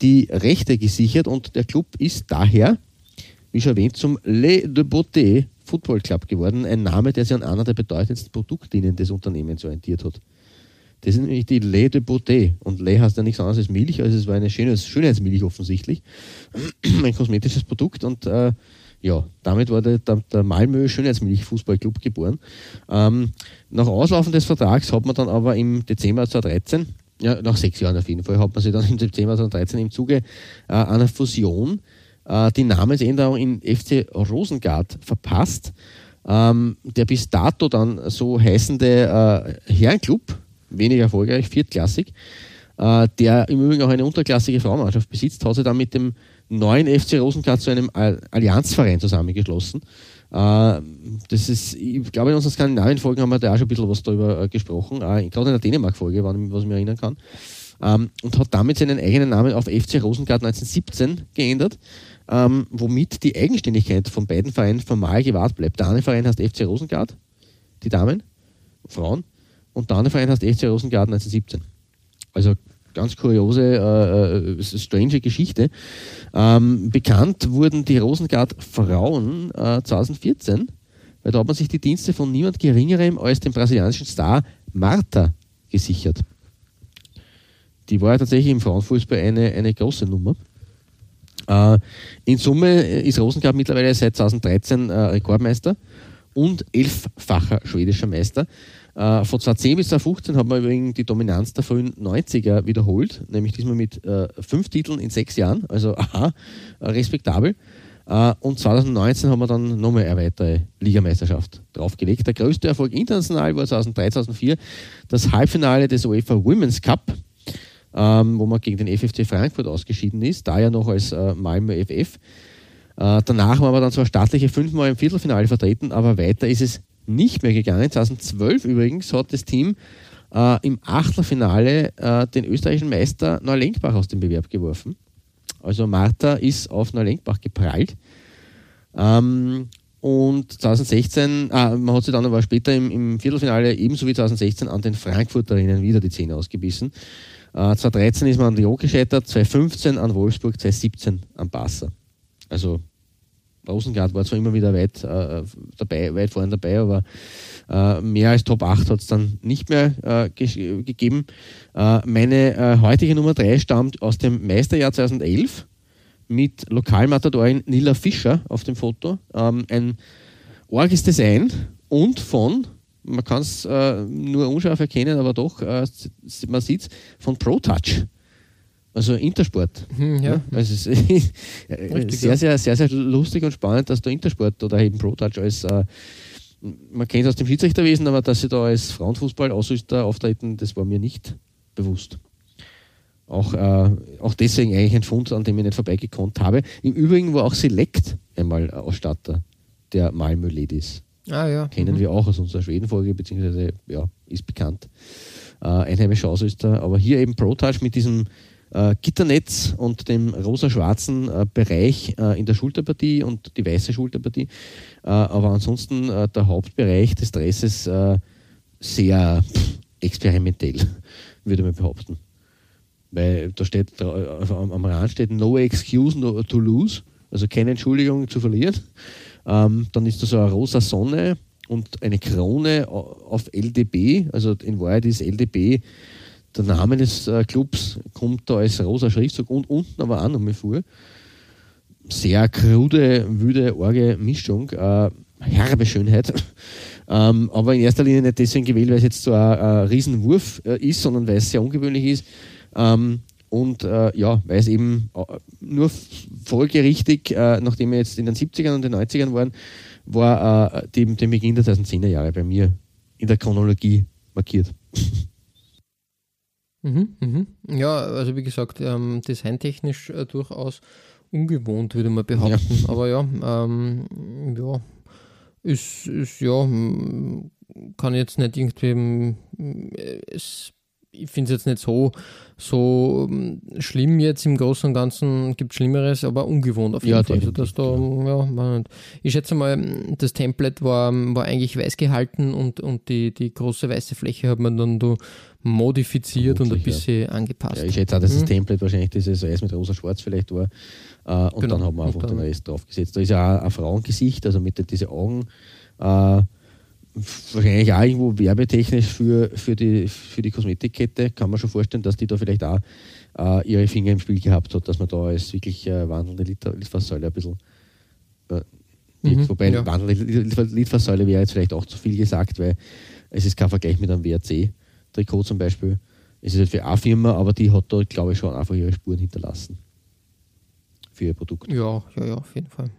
Speaker 4: die Rechte gesichert und der Club ist daher, wie schon erwähnt, zum Le de Beauté Football Club geworden. Ein Name, der sich an einer der bedeutendsten Produktlinien des Unternehmens orientiert hat. Das ist nämlich die Lait de Beauté. Und Lait heißt ja nichts anderes als Milch, also es war eine schönes, Schönheitsmilch offensichtlich. Ein kosmetisches Produkt und äh, ja, damit war der, der, der Malmö Schönheitsmilch Fußballclub geboren. Ähm, nach Auslaufen des Vertrags hat man dann aber im Dezember 2013, ja, nach sechs Jahren auf jeden Fall, hat man sich dann im Dezember 2013 im Zuge äh, einer Fusion äh, die Namensänderung in FC Rosengard verpasst. Ähm, der bis dato dann so heißende äh, Herrenclub weniger erfolgreich, viertklassig, äh, der im Übrigen auch eine unterklassige Frauenmannschaft besitzt, hat sich dann mit dem neuen FC Rosenkratz zu einem Allianzverein zusammengeschlossen. Äh, das ist, ich glaube, in unseren Skandinavien-Folgen haben wir da auch schon ein bisschen was darüber äh, gesprochen, gerade in der Dänemark-Folge, was ich mich erinnern kann. Ähm, und hat damit seinen eigenen Namen auf FC Rosenkart 1917 geändert, ähm, womit die Eigenständigkeit von beiden Vereinen formal gewahrt bleibt. Der eine Verein heißt FC Rosenkart, die Damen, Frauen, und der andere Verein heißt FC Rosengarten 1917. Also ganz kuriose, äh, äh, strange Geschichte. Ähm, bekannt wurden die Rosengard Frauen äh, 2014, weil da hat man sich die Dienste von niemand Geringerem als dem brasilianischen Star Marta gesichert. Die war ja tatsächlich im Frauenfußball eine, eine große Nummer. Äh, in Summe ist Rosengard mittlerweile seit 2013 äh, Rekordmeister und elffacher schwedischer Meister. Äh, von 2010 bis 2015 hat man übrigens die Dominanz der frühen 90er wiederholt, nämlich diesmal mit äh, fünf Titeln in sechs Jahren, also aha, äh, respektabel. Äh, und 2019 haben wir dann nochmal eine weitere Ligameisterschaft draufgelegt. Der größte Erfolg international war 2003, 2004 das Halbfinale des UEFA Women's Cup, ähm, wo man gegen den FFC Frankfurt ausgeschieden ist, da ja noch als äh, Malmö FF. Äh, danach waren wir dann zwar staatliche fünfmal im Viertelfinale vertreten, aber weiter ist es nicht mehr gegangen. 2012 übrigens hat das Team äh, im Achtelfinale äh, den österreichischen Meister Neulenkbach aus dem Bewerb geworfen. Also Martha ist auf Neulenkbach geprallt. Ähm, und 2016, ah, man hat sie dann aber später im, im, Viertelfinale ebenso wie 2016 an den Frankfurterinnen wieder die Zähne ausgebissen. Äh, 2013 ist man an Lyon gescheitert, 2015 an Wolfsburg, 2017 an Barca. Also Rosengard war zwar immer wieder weit äh, dabei, weit vorne dabei, aber äh, mehr als Top 8 hat es dann nicht mehr äh, ge gegeben. Äh, meine äh, heutige Nummer 3 stammt aus dem Meisterjahr 2011 mit Lokalmatadorin Nila Fischer auf dem Foto. Ähm, ein orges Design und von, man kann es äh, nur unscharf erkennen, aber doch, man sieht es, von ProTouch. Also Intersport.
Speaker 3: Hm, ja.
Speaker 4: Also es ist Richtig, sehr, sehr, sehr, sehr lustig und spannend, dass der Intersport oder eben ProTouch als äh, man kennt es aus dem Schiedsrichterwesen, aber dass sie da als Frauenfußball-Ausrüster auftreten, das war mir nicht bewusst. Auch, äh, auch deswegen eigentlich ein Fund, an dem ich nicht vorbeigekonnt habe. Im Übrigen war auch Select einmal Ausstatter der Malmö Ladies.
Speaker 3: Ah, ja.
Speaker 4: Kennen mhm. wir auch aus unserer Schwedenfolge, beziehungsweise ja, ist bekannt. Äh, einheimischer Ausrüster. Aber hier eben ProTouch mit diesem äh, Gitternetz und dem rosa-schwarzen äh, Bereich äh, in der Schulterpartie und die weiße Schulterpartie. Äh, aber ansonsten äh, der Hauptbereich des Dresses äh, sehr experimentell, würde man behaupten. Weil da steht am, am Rand steht No excuse no, to lose, also keine Entschuldigung zu verlieren. Ähm, dann ist da so eine rosa Sonne und eine Krone auf LDB, also in Wahrheit ist LDB der Name des äh, Clubs, kommt da als rosa Schriftzug und unten aber auch noch mal vor. Sehr krude, wüde, orge Mischung, äh, herbe Schönheit. ähm, aber in erster Linie nicht deswegen gewählt, weil es jetzt so ein, ein Riesenwurf äh, ist, sondern weil es sehr ungewöhnlich ist. Ähm, und äh, ja, weil es eben äh, nur folgerichtig, äh, nachdem wir jetzt in den 70ern und den 90ern waren, war äh, die, den Beginn der 2010er Jahre bei mir in der Chronologie markiert.
Speaker 3: Mhm, mhm. Ja, also wie gesagt, ähm, designtechnisch äh, durchaus ungewohnt, würde man behaupten. Ja. Aber ja, ähm, ja, ist, ist ja, kann jetzt nicht irgendwie, es ich finde es jetzt nicht so, so ähm, schlimm jetzt im Großen und Ganzen, gibt Schlimmeres, aber ungewohnt auf jeden ja, Fall. Also, dass da, ja, ich schätze mal, das Template war, war eigentlich weiß gehalten und, und die, die große weiße Fläche hat man dann da modifiziert und ein bisschen ja. angepasst. Ja,
Speaker 4: ich schätze auch, dass mhm. das Template wahrscheinlich dieses Weiß mit rosa-schwarz vielleicht war. Äh, und genau. dann haben wir einfach den Rest draufgesetzt. Da ist ja auch ein Frauengesicht, also mit diesen Augen. Äh, wahrscheinlich auch irgendwo werbetechnisch für, für, die, für die Kosmetikkette kann man schon vorstellen, dass die da vielleicht auch äh, ihre Finger im Spiel gehabt hat, dass man da als wirklich äh, wandelnde Litfaßsäule ein bisschen äh, mhm, Wobei ja. wandelnde Litfaßsäule wäre jetzt vielleicht auch zu viel gesagt, weil es ist kein Vergleich mit einem WRC-Trikot zum Beispiel. Es ist halt für eine Firma, aber die hat da, glaube ich, schon einfach ihre Spuren hinterlassen. Für ihr Produkt.
Speaker 3: Ja, ja, ja, auf jeden Fall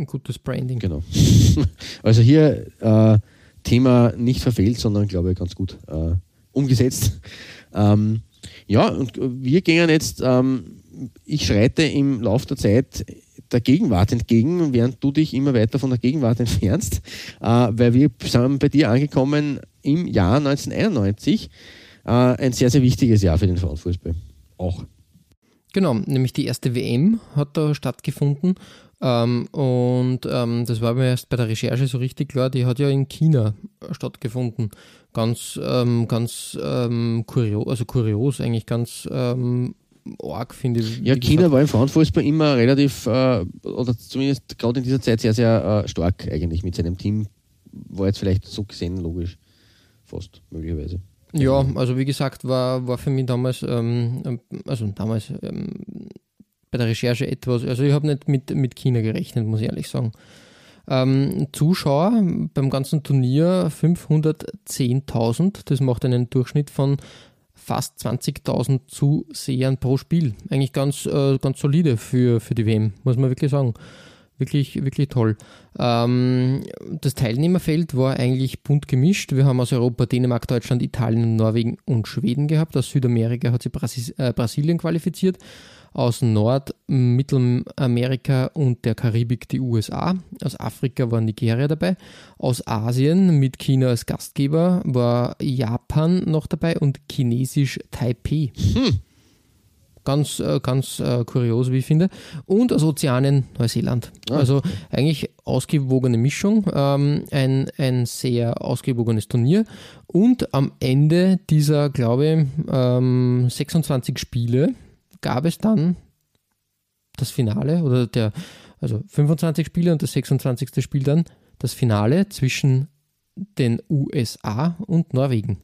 Speaker 3: ein gutes Branding.
Speaker 4: Genau. Also hier äh, Thema nicht verfehlt, sondern glaube ich ganz gut äh, umgesetzt. Ähm, ja, und wir gehen jetzt, ähm, ich schreite im Laufe der Zeit der Gegenwart entgegen, während du dich immer weiter von der Gegenwart entfernst, äh, weil wir sind bei dir angekommen im Jahr 1991, äh, ein sehr, sehr wichtiges Jahr für den Frauenfußball. Auch.
Speaker 3: Genau, nämlich die erste WM hat da stattgefunden ähm, und ähm, das war mir erst bei der Recherche so richtig klar, die hat ja in China stattgefunden. Ganz, ähm, ganz ähm, kurios, also kurios, eigentlich ganz ähm, arg, finde ich.
Speaker 4: Ja, China gesagt. war im Frauenfußball immer relativ, äh, oder zumindest gerade in dieser Zeit sehr, sehr äh, stark eigentlich mit seinem Team. War jetzt vielleicht so gesehen logisch, fast möglicherweise.
Speaker 3: Ja, also wie gesagt, war, war für mich damals, ähm, also damals bei der Recherche etwas, also ich habe nicht mit, mit China gerechnet, muss ich ehrlich sagen. Ähm, Zuschauer beim ganzen Turnier 510.000, das macht einen Durchschnitt von fast 20.000 Zusehern pro Spiel. Eigentlich ganz, äh, ganz solide für, für die WM, muss man wirklich sagen. Wirklich, wirklich toll. Ähm, das Teilnehmerfeld war eigentlich bunt gemischt. Wir haben aus Europa Dänemark, Deutschland, Italien, Norwegen und Schweden gehabt. Aus Südamerika hat sich Brasil äh, Brasilien qualifiziert aus Nord-, Mittelamerika und der Karibik die USA. Aus Afrika war Nigeria dabei. Aus Asien mit China als Gastgeber war Japan noch dabei und chinesisch Taipei. Hm. Ganz, äh, ganz äh, kurios, wie ich finde. Und aus Ozeanien Neuseeland. Ah, also eigentlich ausgewogene Mischung, ähm, ein, ein sehr ausgewogenes Turnier. Und am Ende dieser, glaube ich, ähm, 26 Spiele, gab es dann das Finale oder der, also 25 Spiele und das 26. Spiel dann das Finale zwischen den USA und Norwegen.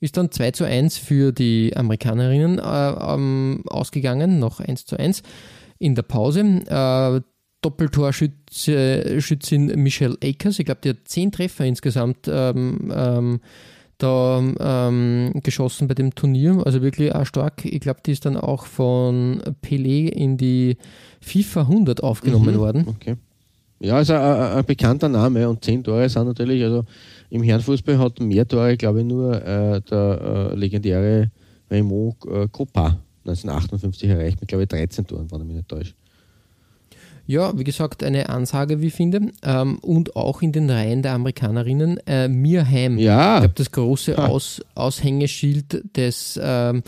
Speaker 3: Ist dann 2 zu 1 für die Amerikanerinnen äh, ähm, ausgegangen, noch 1 zu 1 in der Pause. Äh, Doppeltorschützin Michelle Akers, ich glaube, die hat 10 Treffer insgesamt ähm, ähm, da ähm, geschossen bei dem Turnier. Also wirklich auch stark. Ich glaube, die ist dann auch von Pelé in die FIFA 100 aufgenommen mhm, worden.
Speaker 4: Okay. Ja, ist ein, ein, bekannter Name und zehn Tore sind natürlich, also im Herrenfußball hat mehr Tore, glaube ich, nur äh, der äh, legendäre Raymond äh, Coppa 1958 erreicht mit, glaube ich, 13 Toren, wenn ich mich nicht täusche.
Speaker 3: Ja, wie gesagt, eine Ansage, wie ich finde. Ähm, und auch in den Reihen der Amerikanerinnen. Äh, Mia Hamm,
Speaker 4: ja.
Speaker 3: ich glaube, das große Aus, Aushängeschild des ähm,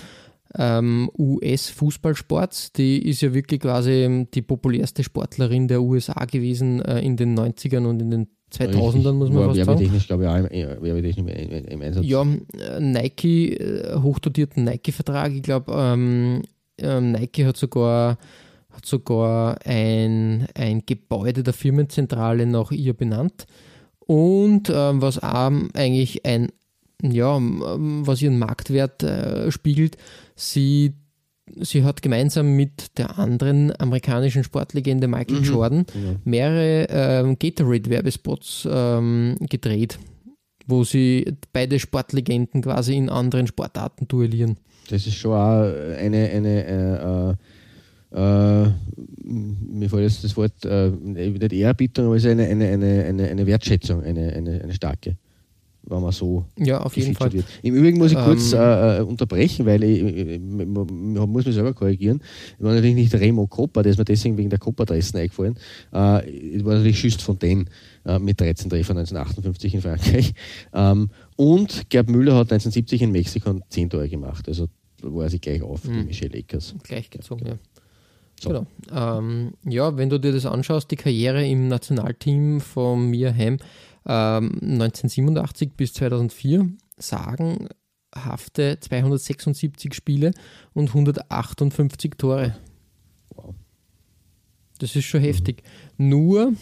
Speaker 3: ähm, US-Fußballsports. Die ist ja wirklich quasi die populärste Sportlerin der USA gewesen äh, in den 90ern und in den 2000ern, muss man
Speaker 4: War
Speaker 3: fast sagen.
Speaker 4: werbetechnisch, glaube ich, auch im, im, im Einsatz.
Speaker 3: Ja, Nike, äh, hochdotierten Nike-Vertrag. Ich glaube, ähm, ähm, Nike hat sogar, hat sogar ein, ein Gebäude der Firmenzentrale nach ihr benannt. Und ähm, was auch eigentlich ein, ja, ähm, was ihren Marktwert äh, spiegelt, sie, sie hat gemeinsam mit der anderen amerikanischen Sportlegende Michael Jordan mehrere ähm, Gatorade-Werbespots ähm, gedreht, wo sie beide Sportlegenden quasi in anderen Sportarten duellieren.
Speaker 4: Das ist schon auch eine, eine äh, äh, äh, mir fällt jetzt das Wort äh, nicht Ehrerbietung, aber es ist eine, eine, eine, eine, eine Wertschätzung, eine, eine, eine starke, wenn man so
Speaker 3: Ja, auf jeden Fall.
Speaker 4: wird. Im Übrigen muss ich kurz
Speaker 3: Ähm,
Speaker 4: äh, äh, unterbrechen, weil ich, ich, ich, muss mich selber korrigieren. Ich war natürlich nicht Remo Coppa, der ist mir deswegen wegen der Coppa-Dressen eingefallen. Äh, ich war natürlich Schüst Fontaine äh, mit 13 Treffern 1958 in Frankreich. Ähm, und Gerd Müller hat 1970 in Mexiko 10 Tore gemacht. Also da war sich gleich auf, die
Speaker 3: Mhm.
Speaker 4: Michelle Eckers.
Speaker 3: Gleichgezogen, ja.
Speaker 4: So.
Speaker 3: Genau. Ähm, ja, wenn du dir das anschaust, die Karriere im Nationalteam von Mia Hamm ähm, 1987 bis 2004 sagenhafte 276 Spiele und 158 Tore.
Speaker 4: Wow.
Speaker 3: Das ist schon heftig. Nur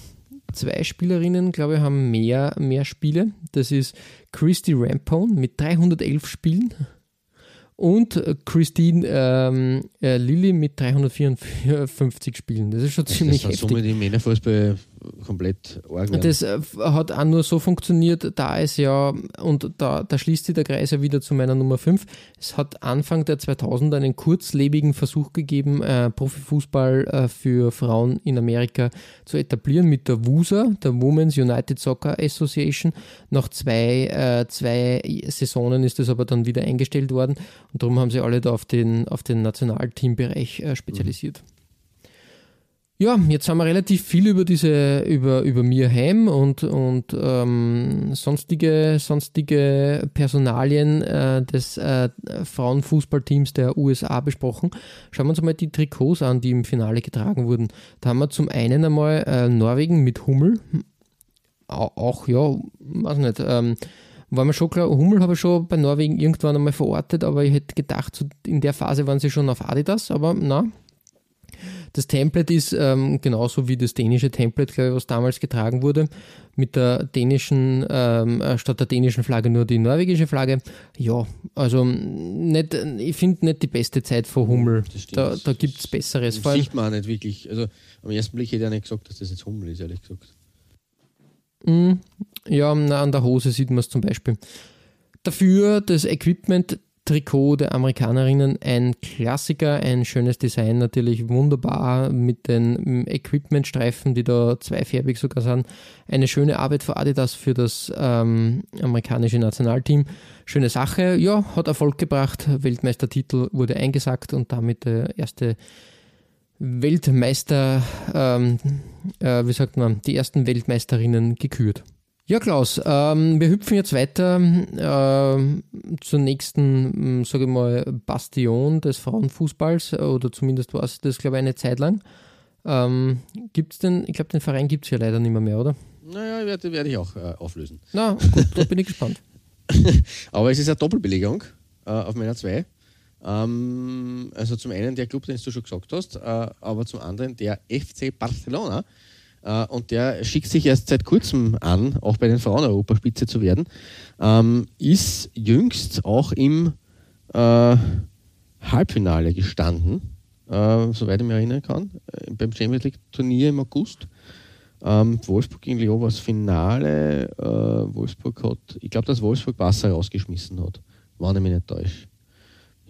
Speaker 3: zwei Spielerinnen, glaube ich, haben mehr, mehr Spiele. Das ist Christy Rampone mit 311 Spielen und äh, Christine ähm, äh, Lilly mit 354 Spielen. Das ist schon ziemlich
Speaker 4: das ist
Speaker 3: heftig.
Speaker 4: somit im Männerfußball komplett arg. werden.
Speaker 3: Das äh, hat auch nur so funktioniert, da es ja, und da, da schließt sich der Kreis ja wieder zu meiner Nummer 5, es hat Anfang der 2000 einen kurzlebigen Versuch gegeben, äh, Profifußball äh, für Frauen in Amerika zu etablieren mit der WUSA, der Women's United Soccer Association. Nach zwei, äh, zwei Saisonen ist das aber dann wieder eingestellt worden und darum haben sie alle da auf den, auf den Nationalteambereich äh, spezialisiert. Ja, jetzt haben wir relativ viel über diese, über, über Mia Hamm und, und ähm, sonstige, sonstige Personalien äh, des äh, Frauenfußballteams der USA besprochen. Schauen wir uns mal die Trikots an, die im Finale getragen wurden. Da haben wir zum einen einmal äh, Norwegen mit Hummel. Au- Auch, ja, weiß nicht. Ähm, war mir schon klar, Hummel habe ich schon bei Norwegen irgendwann einmal verortet, aber ich hätte gedacht, in der Phase waren sie schon auf Adidas, aber na, das Template ist ähm, genauso wie das dänische Template, glaube ich, was damals getragen wurde, mit der dänischen, ähm, äh, statt der dänischen Flagge nur die norwegische Flagge. Ja, also nicht, ich finde nicht die beste Zeit vor Hummel.
Speaker 4: Das.
Speaker 3: Da, da gibt es Besseres. Vor allem,
Speaker 4: sieht man auch nicht wirklich. Also am ersten Blick hätte ich ja nicht gesagt, dass das jetzt Hummel ist, ehrlich gesagt.
Speaker 3: Mm, ja, na, an der Hose sieht man es zum Beispiel. Dafür das Equipment-Trikot der Amerikanerinnen ein Klassiker, ein schönes Design, natürlich wunderbar mit den mm, Equipment-Streifen, die da zweifärbig sogar sind. Eine schöne Arbeit für Adidas für das ähm, amerikanische Nationalteam. Schöne Sache, ja, hat Erfolg gebracht. Weltmeistertitel wurde eingesackt und damit der erste Weltmeister, ähm, äh, wie sagt man, die ersten Weltmeisterinnen gekürt. Ja, Klaus, ähm, wir hüpfen jetzt weiter ähm, zur nächsten, sage ich mal, Bastion des Frauenfußballs, oder zumindest war es das, glaube ich, eine Zeit lang. Ähm, gibt's denn, ich glaube, den Verein gibt es ja leider nicht mehr, mehr, oder?
Speaker 4: Naja, werde, werde ich auch äh, auflösen.
Speaker 3: Na, gut, da bin ich gespannt.
Speaker 4: Aber es ist eine Doppelbelegung äh, auf meiner 2. Ähm, also zum einen der Club, den du schon gesagt hast, äh, aber zum anderen der FC Barcelona. Äh, und der schickt sich erst seit kurzem an, auch bei den Frauen Europaspitze zu werden. Ähm, ist jüngst auch im äh, Halbfinale gestanden, äh, soweit ich mich erinnern kann, äh, beim Champions League Turnier im August. Ähm, Wolfsburg gegen Lyon war das Finale. Äh, Wolfsburg hat, ich glaube, dass Wolfsburg Wasser rausgeschmissen hat, wenn ich mich nicht täusche.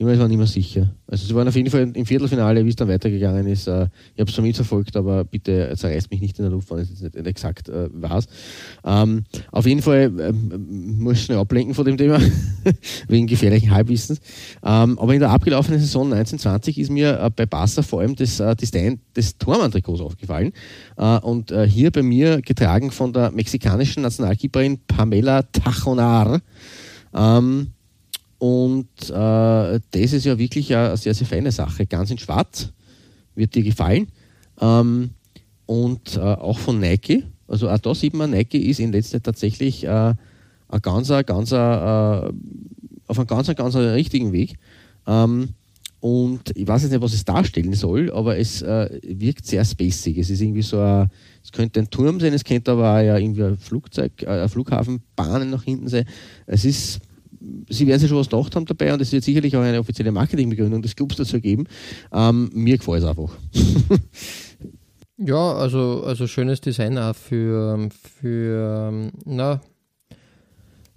Speaker 4: Ich war nicht mehr sicher. Also sie waren auf jeden Fall im Viertelfinale, wie es dann weitergegangen ist. Äh, ich habe es zwar mitverfolgt, aber bitte zerreißt mich nicht in der Luft, wenn es jetzt nicht exakt äh, weiß. Ähm, auf jeden Fall ähm, muss ich schnell ablenken von dem Thema, wegen gefährlichen Halbwissens. Ähm, aber in der abgelaufenen Saison 1920 ist mir äh, bei Barca vor allem das äh, Design des Tormann-Trikots aufgefallen. Äh, und äh, hier bei mir getragen von der mexikanischen Nationalkeeperin Pamela Tajonar. Ähm, und äh, das ist ja wirklich eine sehr, sehr feine Sache. Ganz in Schwarz wird dir gefallen. Ähm, und äh, auch von Nike. Also auch da sieht man, Nike ist in letzter Zeit tatsächlich äh, ein ganz, ganz, äh, auf einem ganz, ganz richtigen Weg. Ähm, und ich weiß jetzt nicht, was es darstellen soll, aber es äh, wirkt sehr spacig. Es ist irgendwie so ein, es könnte ein Turm sein, es könnte aber auch ja irgendwie ein Flugzeug, äh, ein Flughafenbahnen nach hinten sein. Es ist, sie werden sich schon was gedacht haben dabei und es wird sicherlich auch eine offizielle Marketingbegründung des Clubs dazu geben. Ähm, mir gefällt es einfach.
Speaker 3: ja, also, also schönes Design auch für, für na,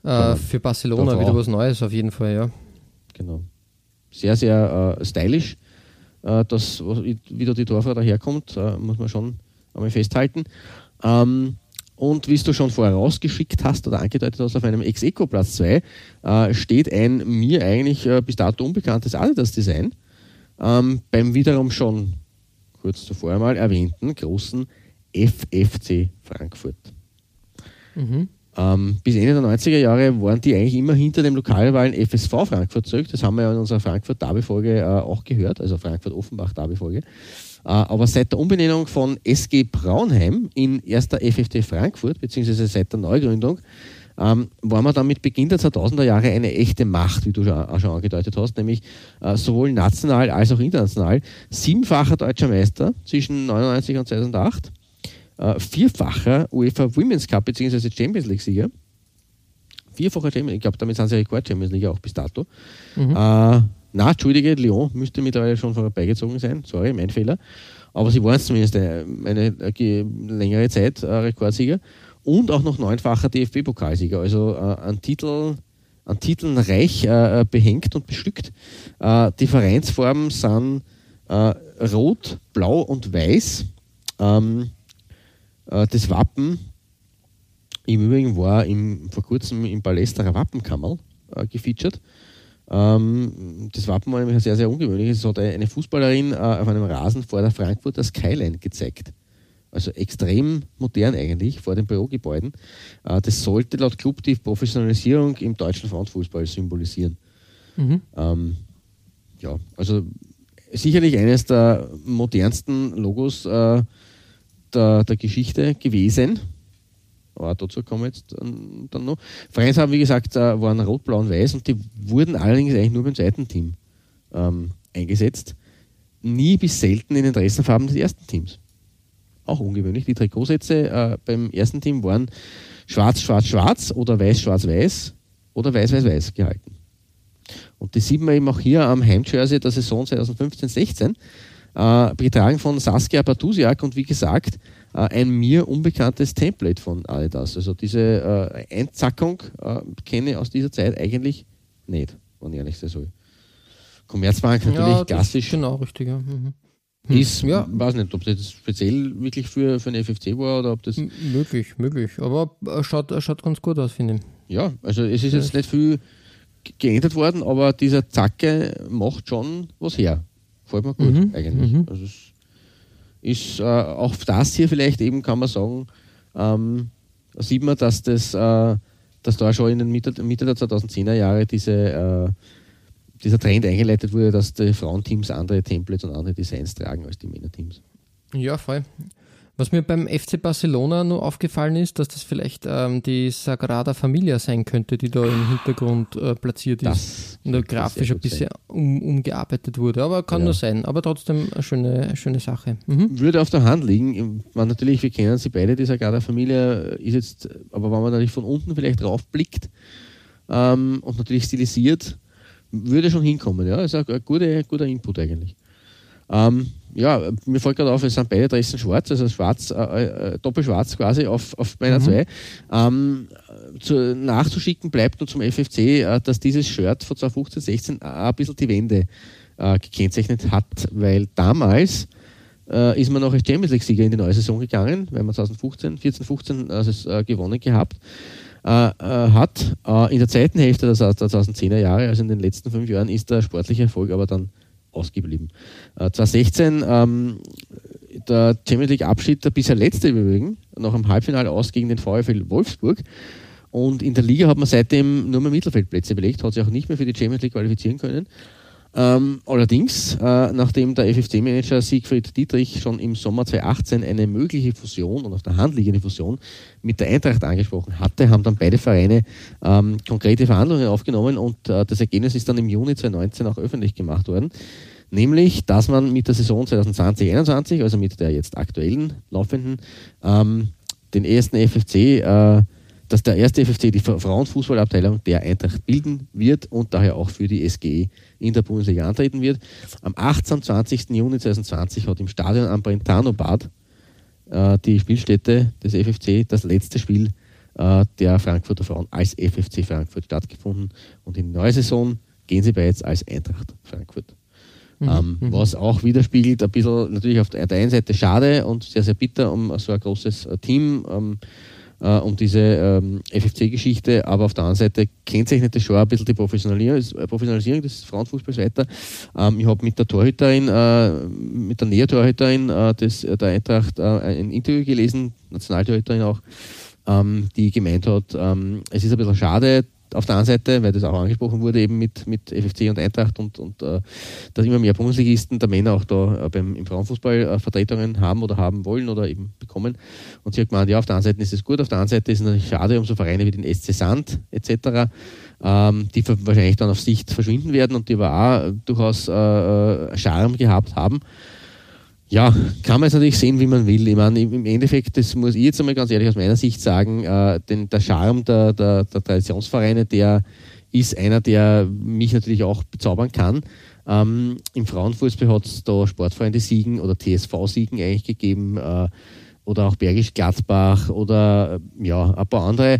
Speaker 3: äh, für Barcelona wieder was Neues auf jeden Fall, ja.
Speaker 4: Genau sehr, sehr äh, stylisch. Äh, das, wie da die Torfrau daherkommt, äh, muss man schon einmal festhalten. Ähm, und wie du schon vorher rausgeschickt hast oder angedeutet hast, auf einem Ex-Eco-Platz 2 äh, steht ein mir eigentlich äh, bis dato unbekanntes Adidas-Design ähm, beim wiederum schon kurz zuvor einmal erwähnten großen FFC Frankfurt. Mhm. Ähm, bis Ende der 90er Jahre waren die eigentlich immer hinter dem Lokalrivalen FSV Frankfurt zurück. Das haben wir ja in unserer Frankfurt-Derby-Folge äh, auch gehört, also Frankfurt-Offenbach-Derby-Folge. Äh, aber seit der Umbenennung von SG Braunheim in erster FFT Frankfurt, beziehungsweise seit der Neugründung, ähm, war man dann mit Beginn der 2000er Jahre eine echte Macht, wie du schon, auch schon angedeutet hast, nämlich äh, sowohl national als auch international. Siebenfacher deutscher Meister zwischen 99 und 2008 äh, vierfacher UEFA Women's Cup bzw. Champions League-Sieger. Vierfacher Champions ich glaube, damit sind sie Rekord Champions League auch bis dato. Mhm. Äh, na, Entschuldige, Lyon müsste mittlerweile schon vorbeigezogen sein. Sorry, mein Fehler. Aber sie waren zumindest eine, eine, eine längere Zeit äh, Rekordsieger und auch noch neunfacher DFB-Pokalsieger. Also äh, an, Titel, an Titeln reich äh, behängt und bestückt. Äh, die Vereinsformen sind äh, rot, blau und weiß. Ähm, äh, das Wappen im Übrigen war im, vor kurzem im Palästerer Wappenkammer äh, gefeatured. Ähm, das Wappen war nämlich sehr, sehr ungewöhnlich. Es hat eine Fußballerin äh, auf einem Rasen vor der Frankfurter Skyline gezeigt. Also extrem modern eigentlich vor den Bürogebäuden. Äh, das sollte laut Club die Professionalisierung im deutschen Frauenfußball symbolisieren. Mhm. Ähm, ja, also sicherlich eines der modernsten Logos äh, der, der Geschichte gewesen. Aber dazu kommen wir jetzt dann noch. Vereins haben, wie gesagt, äh, waren rot, blau und weiß und die wurden allerdings eigentlich nur beim zweiten Team ähm, eingesetzt. Nie bis selten in den Dresdenfarben des ersten Teams. Auch ungewöhnlich. Die Trikotsätze äh, beim ersten Team waren schwarz, schwarz, schwarz oder weiß, schwarz, weiß oder weiß, weiß, weiß gehalten. Und das sieht man eben auch hier am Heimjersey der Saison 2015-16 äh, getragen von Saskia Bartusiak und wie gesagt, ein mir unbekanntes Template von Adidas. Also diese äh, Einzackung äh, kenne ich aus dieser Zeit eigentlich nicht, wenn ich ehrlich sein soll. Commerzbank natürlich ja, klassisch.
Speaker 3: Genau, richtig. Ja. Mhm.
Speaker 4: Hm. Ist, ja. weiß nicht, ob das speziell wirklich für, für eine FFC war oder ob das. M
Speaker 3: möglich, möglich. Aber äh, schaut, schaut ganz gut aus, finde ich.
Speaker 4: Ja, also es ist jetzt nicht viel geändert worden, aber dieser Zacke macht schon was her. Gefällt mir gut mhm. eigentlich. Mhm. Also es ist äh, auch das hier vielleicht eben, kann man sagen, ähm, sieht man, dass das äh, dass da schon in den Mitte, Mitte der 2010er Jahre diese, äh, dieser Trend eingeleitet wurde, dass die Frauenteams andere Templates und andere Designs tragen als die Männerteams.
Speaker 3: Ja, voll. Was mir beim FC Barcelona nur aufgefallen ist, dass das vielleicht ähm, die Sagrada Familia sein könnte, die da im Hintergrund äh, platziert ist und da grafisch ein bisschen um, umgearbeitet wurde. Aber kann ja. nur sein. Aber trotzdem eine schöne, schöne Sache.
Speaker 4: Mhm. Würde auf der Hand liegen. Man, natürlich, wir kennen sie beide, die Sagrada Familia ist jetzt, aber wenn man natürlich von unten vielleicht draufblickt ähm, und natürlich stilisiert, würde schon hinkommen. Ja, ist ein guter, guter Input eigentlich. Ähm, ja, mir fällt gerade auf, es sind beide Dressen schwarz, also schwarz, äh, äh, doppelschwarz quasi auf, auf meiner mhm. 2. Ähm, zu, nachzuschicken bleibt nur zum FFC, äh, dass dieses Shirt von 2015, 16 ein bisschen die Wende äh, gekennzeichnet hat, weil damals äh, ist man noch als Champions League-Sieger in die neue Saison gegangen, weil man 2015, 14, 15 also, gewonnen gehabt. hat. in der zweiten Hälfte der 2010er Jahre, also in den letzten fünf Jahren, ist der sportliche Erfolg aber dann ausgeblieben. Äh, 2016 ähm, der Champions League Abschied, der bisher letzte übrigens, noch im Halbfinale aus gegen den VfL Wolfsburg. Und in der Liga hat man seitdem nur mehr Mittelfeldplätze belegt, hat sich auch nicht mehr für die Champions League qualifizieren können. Ähm, allerdings, äh, nachdem der FFC-Manager Siegfried Dietrich schon im Sommer 2018 eine mögliche Fusion und auf der Hand liegende Fusion mit der Eintracht angesprochen hatte, haben dann beide Vereine ähm, konkrete Verhandlungen aufgenommen und äh, das Ergebnis ist dann im Juni 2019 auch öffentlich gemacht worden. Nämlich, dass man mit der Saison 2020-21, also mit der jetzt aktuellen laufenden, ähm, den ersten FFC äh, dass der erste FFC die Frauenfußballabteilung der Eintracht bilden wird und daher auch für die SGE in der Bundesliga antreten wird. Am 18. 20. Juni 2020 hat im Stadion am Brentano-Bad äh, die Spielstätte des FFC das letzte Spiel äh, der Frankfurter Frauen als FFC Frankfurt stattgefunden und in der neue Saison gehen sie bereits als Eintracht Frankfurt. Mhm. Ähm, mhm. was auch widerspiegelt, ein bisschen natürlich auf der einen Seite schade und sehr, sehr bitter um so ein großes äh, Team. Ähm, äh, um diese ähm, FFC-Geschichte, aber auf der anderen Seite kennzeichnet das schon ein bisschen die Professionalisierung, Professionalisierung des Frauenfußballs weiter. Ähm, ich habe mit der Torhüterin, äh, mit der Nähertorhüterin äh, des, der Eintracht äh, ein Interview gelesen, Nationaltorhüterin auch, ähm, die gemeint hat, ähm, es ist ein bisschen schade, auf der anderen Seite, weil das auch angesprochen wurde, eben mit, mit FFC und Eintracht und, und äh, dass immer mehr Bundesligisten der Männer auch da äh, beim, im Frauenfußball äh, Vertretungen haben oder haben wollen oder eben bekommen. Und sie hat gemeint, ja, auf der einen Seite ist es gut, auf der anderen Seite ist es natürlich schade um so Vereine wie den SC Sand etc., ähm, die wahrscheinlich dann auf Sicht verschwinden werden und die aber auch durchaus äh, äh Charme gehabt haben. Ja, kann man jetzt natürlich sehen, wie man will. Ich meine, im Endeffekt, das muss ich jetzt einmal ganz ehrlich aus meiner Sicht sagen, äh, denn der Charme der, der, der, Traditionsvereine, der ist einer, der mich natürlich auch bezaubern kann. Ähm, Im Frauenfußball hat es da Sportfreunde Siegen oder TSV-Siegen eigentlich gegeben äh, oder auch Bergisch Gladbach oder äh, ja, ein paar andere.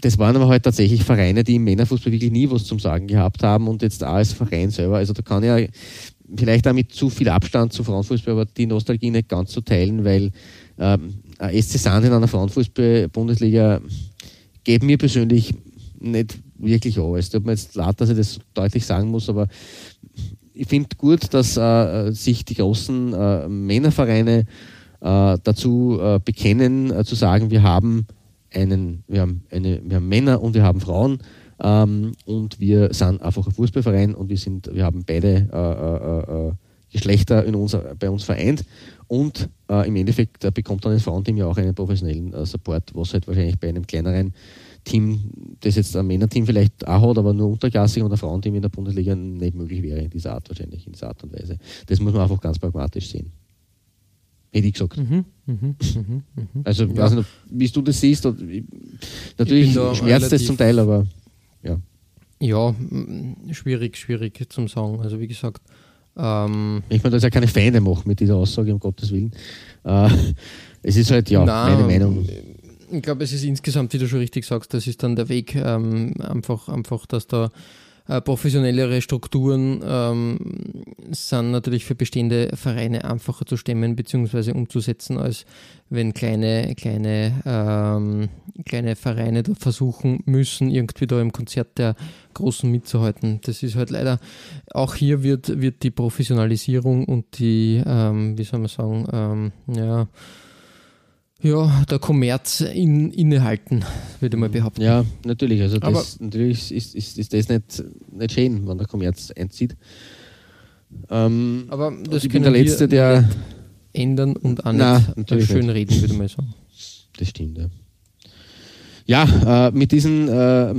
Speaker 4: Das waren aber halt tatsächlich Vereine, die im Männerfußball wirklich nie was zum Sagen gehabt haben und jetzt auch als Verein selber. Also da kann ja vielleicht auch mit zu viel Abstand zu Frauenfußball, aber die Nostalgie nicht ganz zu teilen, weil ähm, SC Sand in einer Frauenfußball-Bundesliga geht mir persönlich nicht wirklich an. Es tut mir jetzt leid, dass ich das deutlich sagen muss, aber ich finde gut, dass äh, sich die großen äh, Männervereine äh, dazu äh, bekennen, äh, zu sagen, wir haben einen, wir haben eine, wir haben Männer und wir haben Frauen ähm, und wir sind einfach ein Fußballverein und wir, sind, wir haben beide äh, äh, äh, Geschlechter in unser, bei uns vereint. Und äh, im Endeffekt äh, bekommt dann ein Frauenteam ja auch einen professionellen äh, Support, was halt wahrscheinlich bei einem kleineren Team, das jetzt ein Männerteam vielleicht auch hat, aber nur unterklassig und ein Frauenteam in der Bundesliga nicht möglich wäre in dieser Art wahrscheinlich, in dieser Art und Weise. Das muss man einfach ganz pragmatisch sehen. Hätte ich gesagt. Mhm, mh, mh, mh. Also, ja. weiß nicht, wie du das siehst. Natürlich schmerzt es zum Teil, aber ja.
Speaker 3: Ja, schwierig, schwierig zum sagen. Also wie gesagt.
Speaker 4: Ähm, ich meine, dass ja keine Feinde macht mit dieser Aussage, um Gottes Willen. Äh, es ist halt, ja, Nein, meine Meinung.
Speaker 3: Ich glaube, es ist insgesamt, wie du schon richtig sagst, das ist dann der Weg, ähm, einfach, einfach, dass da äh, professionellere Strukturen ähm, sind natürlich für bestehende Vereine einfacher zu stemmen bzw. umzusetzen, als wenn kleine, kleine, ähm, kleine Vereine da versuchen müssen, irgendwie da im Konzert der Großen mitzuhalten. Das ist halt leider, auch hier wird, wird die Professionalisierung und die, ähm, wie soll man sagen, ähm, ja, ja, der Kommerz in, innehalten, würde man behaupten.
Speaker 4: Ja, natürlich. Also das, Aber natürlich ist, ist, ist das nicht, nicht schön, wenn der Kommerz einzieht. Ähm,
Speaker 3: aber das ich bin der Letzte, der ändern und nicht Nein, schön nicht. reden, würde man sagen.
Speaker 4: Das stimmt, ja. Ja, äh, mit diesen äh,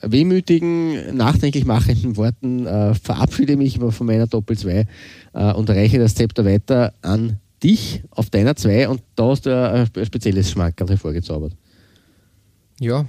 Speaker 4: wehmütigen, nachdenklich machenden Worten äh, verabschiede ich mich von meiner Doppel 2 äh, und reiche das Zepter weiter an dich auf deiner 2 und da hast du ein spezielles Schmankerl hervorgezaubert.
Speaker 3: Ja,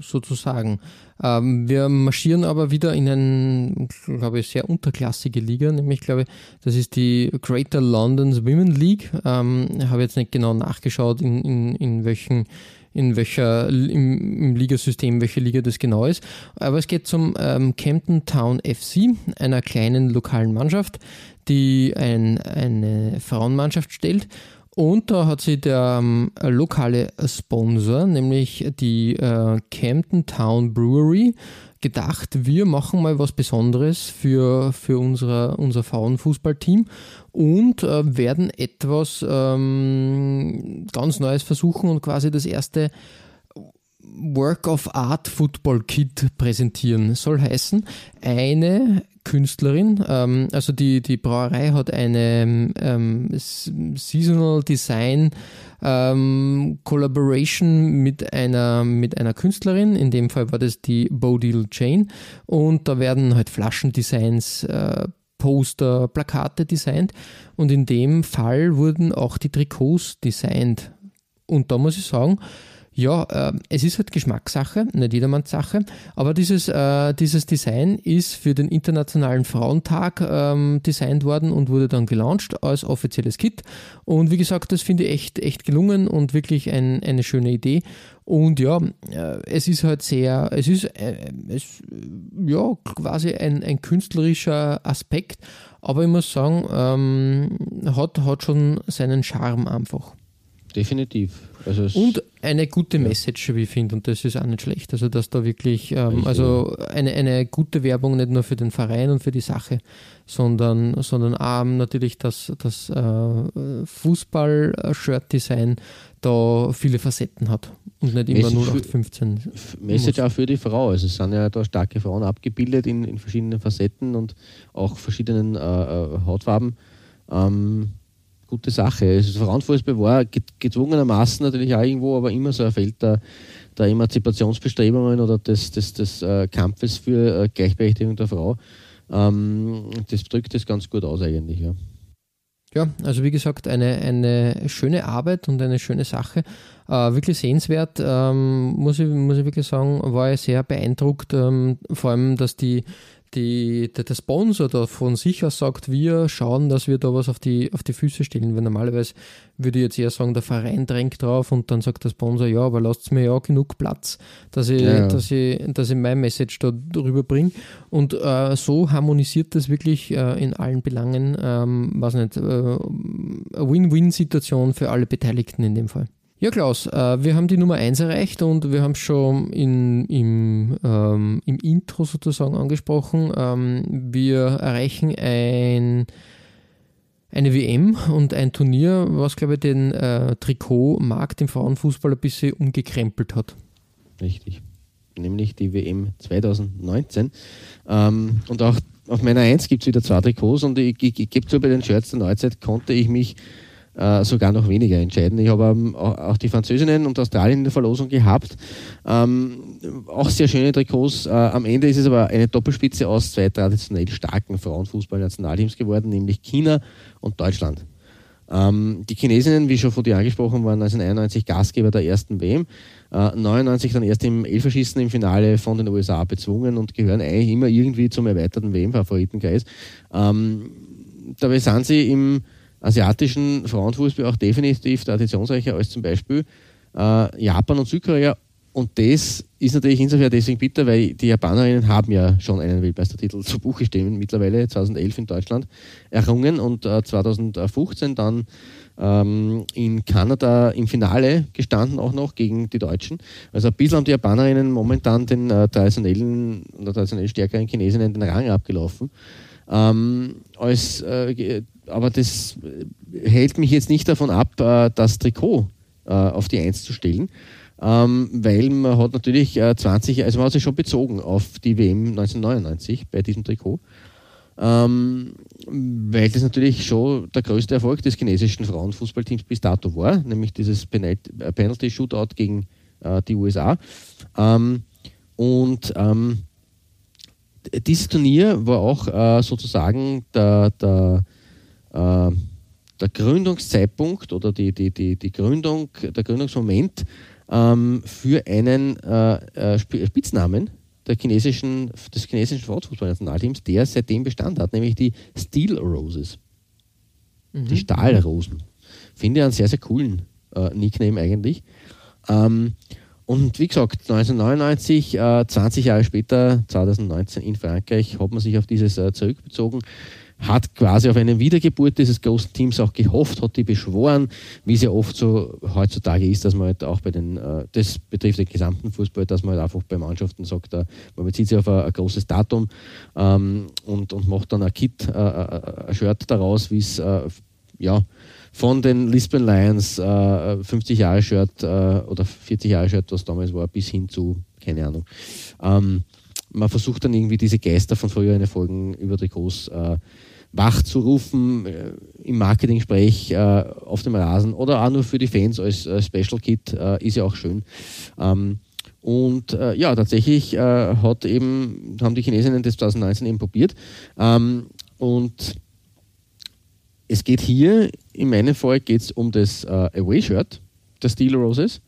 Speaker 3: sozusagen. Ähm, wir marschieren aber wieder in eine, glaube ich, sehr unterklassige Liga, nämlich, glaube ich, das ist die Greater London's Women League. Ähm, habe jetzt nicht genau nachgeschaut, in, in, in welchen in welcher im, im Ligasystem welche Liga das genau ist. Aber es geht zum ähm, Campton Town FC, einer kleinen lokalen Mannschaft, die ein, eine Frauenmannschaft stellt. Und da hat sich der ähm, lokale Sponsor, nämlich die äh, Campton Town Brewery, gedacht, wir machen mal was Besonderes für, für unsere, unser Frauenfußballteam und äh, werden etwas ähm, ganz Neues versuchen und quasi das erste Work of Art Football Kit präsentieren. Soll heißen, eine Künstlerin, ähm, also die, die Brauerei hat eine ähm, Seasonal Design ähm, Collaboration mit einer, mit einer Künstlerin, in dem Fall war das die Bodil Jane. Und da werden halt Flaschendesigns äh, Poster, Plakate designt. Und in dem Fall wurden auch die Trikots designt. Und da muss ich sagen, ja, äh, es ist halt Geschmackssache, nicht jedermanns Sache, aber dieses, äh, dieses Design ist für den Internationalen Frauentag ähm, designt worden und wurde dann gelauncht als offizielles Kit. Und wie gesagt, das finde ich echt, echt gelungen und wirklich ein, eine schöne Idee. Und ja, äh, es ist halt sehr, es ist äh, es, ja quasi ein, ein künstlerischer Aspekt, aber ich muss sagen, ähm, hat, hat schon seinen Charme einfach.
Speaker 4: Definitiv.
Speaker 3: Also und eine gute Message, wie ich finde, und das ist auch nicht schlecht. Also, dass da wirklich, ähm, also eine, eine gute Werbung nicht nur für den Verein und für die Sache, sondern, sondern auch natürlich das, das äh, Fußball-Shirt-Design da viele Facetten hat und nicht immer nur 0815.
Speaker 4: Message muss. auch für die Frau. Also, es sind ja da starke Frauen abgebildet in, in verschiedenen Facetten und auch verschiedenen äh, äh Hautfarben. Ähm, gute Sache. Also Frauenfußball war gezwungenermaßen natürlich auch irgendwo, aber immer so ein Feld der, der Emanzipationsbestrebungen oder des, des, des äh, Kampfes für äh, Gleichberechtigung der Frau. Ähm, das drückt das ganz gut aus eigentlich, ja.
Speaker 3: Ja, also wie gesagt, eine, eine schöne Arbeit und eine schöne Sache. Äh, wirklich sehenswert, ähm, muss, ich, muss ich wirklich sagen, war ich sehr beeindruckt, ähm, vor allem, dass die die, der, der Sponsor da von sich aus sagt, wir schauen, dass wir da was auf die, auf die Füße stellen. Weil normalerweise würde ich jetzt eher sagen, der Verein drängt drauf und dann sagt der Sponsor, ja, aber lasst mir ja genug Platz, dass ich, ja. Dass ich, dass ich mein Message da drüber bringe. Und äh, so harmonisiert das wirklich äh, in allen Belangen, ähm, was nicht, äh, eine Win-Win-Situation für alle Beteiligten in dem Fall. Ja, Klaus, äh, wir haben die Nummer 1 erreicht und wir haben es schon in, im, ähm, im Intro sozusagen angesprochen. Ähm, wir erreichen ein, eine WM und ein Turnier, was, glaube ich, den äh, Trikotmarkt im Frauenfußball ein bisschen umgekrempelt hat.
Speaker 4: Richtig. Nämlich die WM 2019. Ähm, und auch auf meiner 1 gibt es wieder zwei Trikots und ich, ich, ich gebe zu, bei den Shirts der Neuzeit konnte ich mich äh, sogar noch weniger entscheiden. Ich habe ähm, auch die Französinnen und Australien in der Verlosung gehabt. Ähm, auch sehr schöne Trikots. Äh, am Ende ist es aber eine Doppelspitze aus zwei traditionell starken Frauenfußball-Nationalteams geworden, nämlich China und Deutschland. Ähm, die Chinesinnen, wie schon von dir angesprochen, waren 1991 Gastgeber der ersten WM. Äh, 99 dann erst im Elferschießen im Finale von den USA bezwungen und gehören eigentlich immer irgendwie zum erweiterten WM-Favoritenkreis. Ähm, dabei sind sie im asiatischen Frauenfußball auch definitiv traditionsreicher als zum Beispiel äh, Japan und Südkorea. Und das ist natürlich insofern deswegen bitter, weil die Japanerinnen haben ja schon einen Weltmeistertitel zu Buche stehen, mittlerweile 2011 in Deutschland errungen und äh, 2015 dann ähm, in Kanada im Finale gestanden, auch noch gegen die Deutschen. Also ein bisschen haben die Japanerinnen momentan den äh, traditionellen oder traditionell stärkeren Chinesinnen den Rang abgelaufen. Ähm, als äh, aber das hält mich jetzt nicht davon ab, äh, das Trikot äh, auf die Eins zu stellen. Ähm, weil man hat natürlich 20, äh, also man hat sich schon bezogen auf die WM 1999 bei diesem Trikot. Ähm, weil das natürlich schon der größte Erfolg des chinesischen Frauenfußballteams bis dato war, nämlich dieses Penalty Shootout gegen äh, die USA. Ähm, und dieses Turnier war auch äh, sozusagen der, der äh, der Gründungszeitpunkt oder die, die, die, die Gründung, der Gründungsmoment ähm, für einen äh, äh Spitznamen der chinesischen, des chinesischen Frauenfußballnationalteams, der seitdem Bestand hat, nämlich die Steel Roses. Mhm. Die Stahlrosen. Finde ich einen sehr, sehr coolen äh, Nickname eigentlich. Ähm, und wie gesagt, 1999, äh, 20 Jahre später, 2019 in Frankreich, hat man sich auf dieses äh, zurückbezogen hat quasi auf eine Wiedergeburt dieses großen Teams auch gehofft, hat die beschworen, wie es ja oft so heutzutage ist, dass man halt auch bei den, äh, das betrifft den gesamten Fußball, dass man halt einfach bei Mannschaften sagt, man bezieht sich auf ein, großes Datum ähm, und, und macht dann ein Kit, äh, äh, ein Shirt daraus, wie es ja, von den Lisbon Lions äh, 50 Jahre Shirt äh, oder 40 Jahre Shirt, was damals war, bis hin zu, keine Ahnung. Man versucht dann irgendwie diese Geister von früheren Erfolgen über Trikots äh, wach zu rufen, äh, im Marketing-Sprech äh, auf dem Rasen oder auch nur für die Fans als äh, Special Kit, äh, ist ja auch schön. Ähm, und äh, ja, tatsächlich äh, hat eben, haben die Chinesinnen das 2019 eben probiert. Ähm, und es geht hier, in meinem Fall geht es um das Away-Shirt der Steel Roses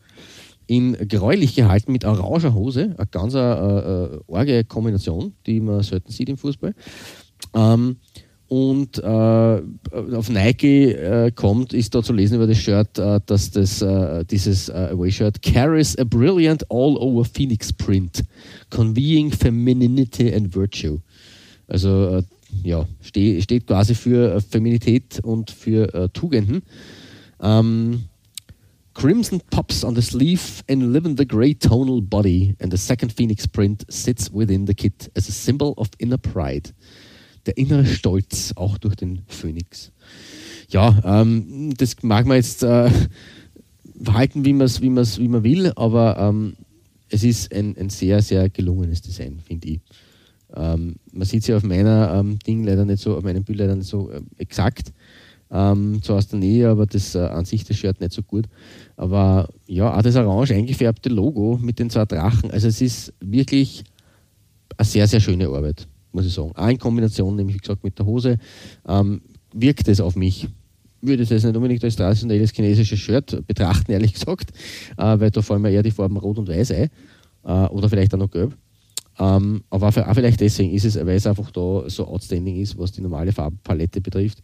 Speaker 4: in gräulich gehalten mit oranger Hose, eine ganz äh, äh, arge Kombination, die man selten sieht im Fußball. Ähm, und äh, auf Nike äh, kommt, ist da zu lesen über das Shirt, äh, dass das, äh, dieses äh, Away-Shirt carries a brilliant all-over Phoenix print, conveying femininity and virtue. Also ja, ste steht quasi für Feminität und für Tugenden. Ähm, Crimson pops on the sleeve and live in the grey tonal body, and the second Phoenix print sits within the kit as a symbol of inner pride der innere Stolz auch durch den Phönix. Ja, ähm, das mag man jetzt äh, halten, wie, man's, wie, man's, wie man will, aber ähm, es ist ein, ein sehr, sehr gelungenes Design, finde ich. Ähm, man sieht es ja auf meiner ähm, Ding leider nicht so, auf meinem Bild leider nicht so äh, exakt, ähm, so aus der Nähe, aber das äh, an sich das Shirt nicht so gut. Aber ja, auch das orange eingefärbte Logo mit den zwei Drachen, also es ist wirklich eine sehr, sehr schöne Arbeit muss ich sagen. Auch in Kombination, nämlich wie gesagt, mit der Hose, ähm, wirkt es auf mich. Würde es jetzt nicht unbedingt als traditionelles chinesisches Shirt betrachten, ehrlich gesagt, äh, weil da fallen mir eher die Farben Rot und Weiß ein. Äh, oder vielleicht auch noch Gelb. Ähm, aber auch vielleicht deswegen ist es, weil es einfach da so outstanding ist, was die normale Farbpalette betrifft.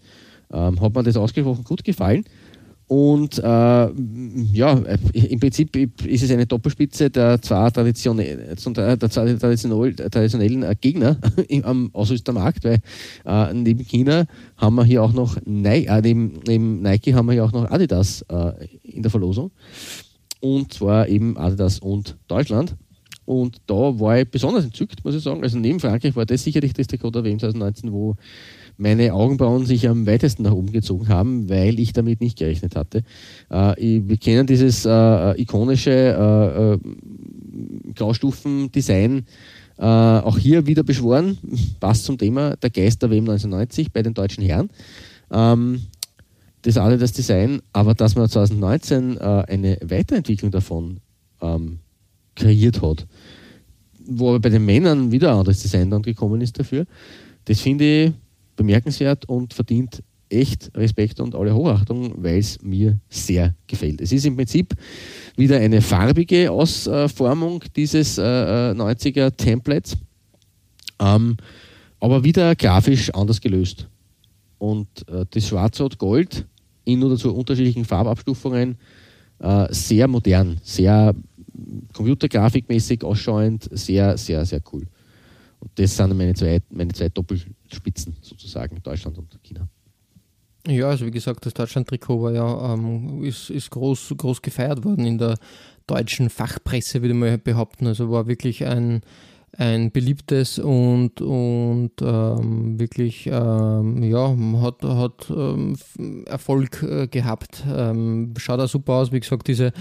Speaker 4: Ähm, hat mir das ausgesprochen gut gefallen. Und äh, ja, im Prinzip ist es eine Doppelspitze der zwei, traditionell, der zwei traditionellen Gegner am Ausrüstermarkt, weil äh, neben China haben wir hier auch noch Nike, äh, neben, neben, Nike haben wir hier auch noch Adidas äh, in der Verlosung. Und zwar eben Adidas und Deutschland. Und da war ich besonders entzückt, muss ich sagen. Also neben Frankreich war das sicherlich das Trikot der WM 2019, wo meine Augenbrauen sich am weitesten nach oben gezogen haben, weil ich damit nicht gerechnet hatte. Äh, wir kennen dieses äh, ikonische äh, äh Graustufen-Design äh, auch hier wieder beschworen, passt zum Thema der Geist der WM 1990 bei den deutschen Herren. Ähm, das alle das Design, aber dass man 2019 äh, eine Weiterentwicklung davon ähm, kreiert hat, wo aber bei den Männern wieder ein anderes Design dann gekommen ist dafür, das finde ich bemerkenswert und verdient echt Respekt und alle Hochachtung, weil es mir sehr gefällt. Es ist im Prinzip wieder eine farbige Ausformung dieses äh, 90er äh, Templates, ähm, aber wieder grafisch anders gelöst. Und äh, das Schwarz und Gold in oder zu unterschiedlichen Farbabstufungen äh, sehr modern, sehr computergrafikmäßig ausschauend, sehr, sehr, sehr cool. Und das sind meine zwei, meine zwei Doppelspitzen sozusagen, Deutschland und China.
Speaker 3: Ja, also wie gesagt, das Deutschland-Trikot war ja, ähm, ist, ist groß, groß gefeiert worden in der deutschen Fachpresse, würde man behaupten. Also war wirklich ein, ein beliebtes und, und ähm, wirklich ähm, ja, hat, hat ähm, Erfolg äh, gehabt. Ähm, schaut auch super aus, wie gesagt, diese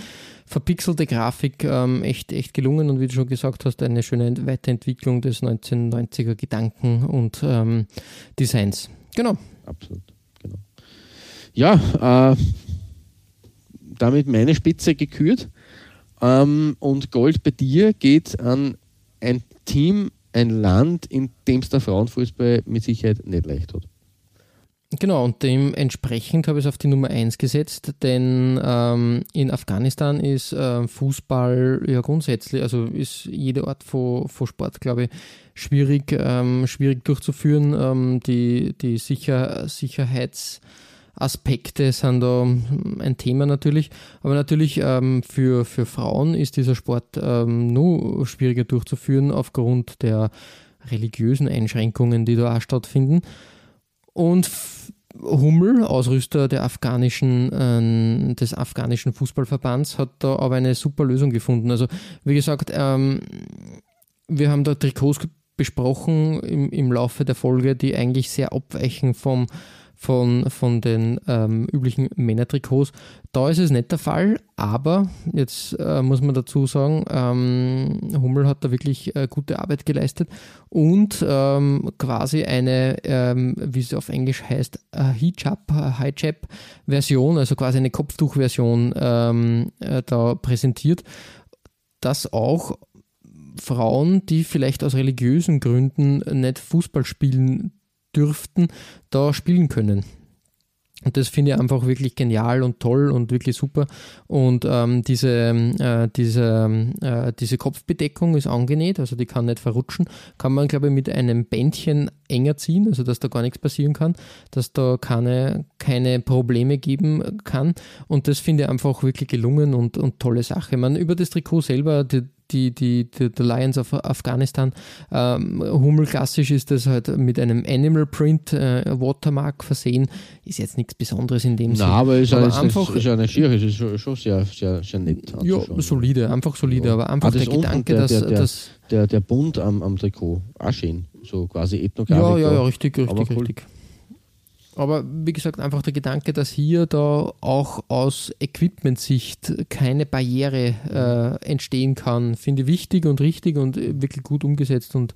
Speaker 3: verpixelte Grafik ähm, echt, echt gelungen und wie du schon gesagt hast, eine schöne Weiterentwicklung des 1990er Gedanken und ähm, Designs. Genau.
Speaker 4: Absolut, genau. Ja, äh, damit meine Spitze gekürt. Und Gold bei dir geht an ein Team, ein Land, in dem es der Frauenfußball mit Sicherheit nicht leicht hat.
Speaker 3: Genau, und dementsprechend habe ich es auf die Nummer 1 gesetzt, denn ähm, in Afghanistan ist äh, Fußball ja grundsätzlich, also ist jede Art von, von Sport, glaube ich, schwierig, ähm, schwierig durchzuführen. Ähm, die die Sicher Sicherheitsaspekte sind da ein Thema natürlich, aber natürlich ähm, für, für Frauen ist dieser Sport ähm, nur schwieriger durchzuführen aufgrund der religiösen Einschränkungen, die da auch stattfinden. Und Hummel, Ausrüster der afghanischen, äh, des afghanischen Fußballverbands, hat da aber eine super Lösung gefunden. Also, wie gesagt, ähm, wir haben da Trikots besprochen im, im Laufe der Folge, die eigentlich sehr abweichen vom, von, von den ähm, üblichen Männertrikots. Da ist es nicht der Fall, aber jetzt äh, muss man dazu sagen, ähm, Hummel hat da wirklich äh, gute Arbeit geleistet und ähm, quasi eine, ähm, wie es auf Englisch heißt, Hijab, Hijab-Version, also quasi eine Kopftuch-Version ähm, äh, da präsentiert, dass auch Frauen, die vielleicht aus religiösen Gründen nicht Fußball spielen dürften, da spielen können. Und das finde ich einfach wirklich genial und toll und wirklich super. Und ähm, diese, äh, diese, äh, diese Kopfbedeckung ist angenäht, also die kann nicht verrutschen. Kann man, glaube ich, mit einem Bändchen enger ziehen, also dass da gar nichts passieren kann, dass da keine, keine Probleme geben kann. Und das finde ich einfach wirklich gelungen und, und tolle Sache. Man, über das Trikot selber, die, die, die, die, die Lions of Afghanistan. Ähm, Hummel klassisch ist das halt mit einem Animal Print äh, Watermark versehen. Ist jetzt nichts Besonderes in dem Sinne.
Speaker 4: aber ist, aber einfach, ist, eine Schiere, ist schon, schon sehr, sehr, sehr nett.
Speaker 3: Ja, solide, einfach solide, ja. aber einfach ah, der Gedanke, der,
Speaker 4: dass.
Speaker 3: Der, dass,
Speaker 4: der, der Bund am, am Trikot, auch schön. So quasi Ethnografik.
Speaker 3: Ja, ja, ja, richtig, richtig, cool. richtig. Aber wie gesagt, einfach der Gedanke, dass hier da auch aus Equipment-Sicht keine Barriere äh, entstehen kann, finde ich wichtig und richtig und wirklich gut umgesetzt und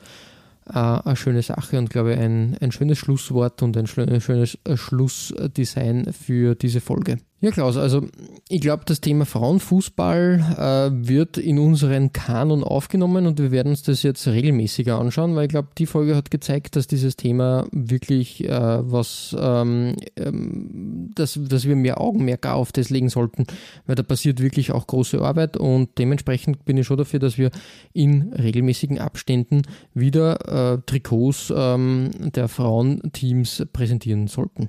Speaker 3: äh, eine schöne Sache und glaube ein, ein schönes Schlusswort und ein schönes äh, Schlussdesign für diese Folge. Ja, Klaus, also ich glaube, das Thema Frauenfußball äh, wird in unseren Kanon aufgenommen und wir werden uns das jetzt regelmäßiger anschauen, weil ich glaube, die Folge hat gezeigt, dass dieses Thema wirklich äh, was, ähm, ähm, dass, dass wir mehr Augenmerk auf das legen sollten, weil da passiert wirklich auch große Arbeit und dementsprechend bin ich schon dafür, dass wir in regelmäßigen Abständen wieder äh, Trikots ähm, der Frauenteams präsentieren sollten.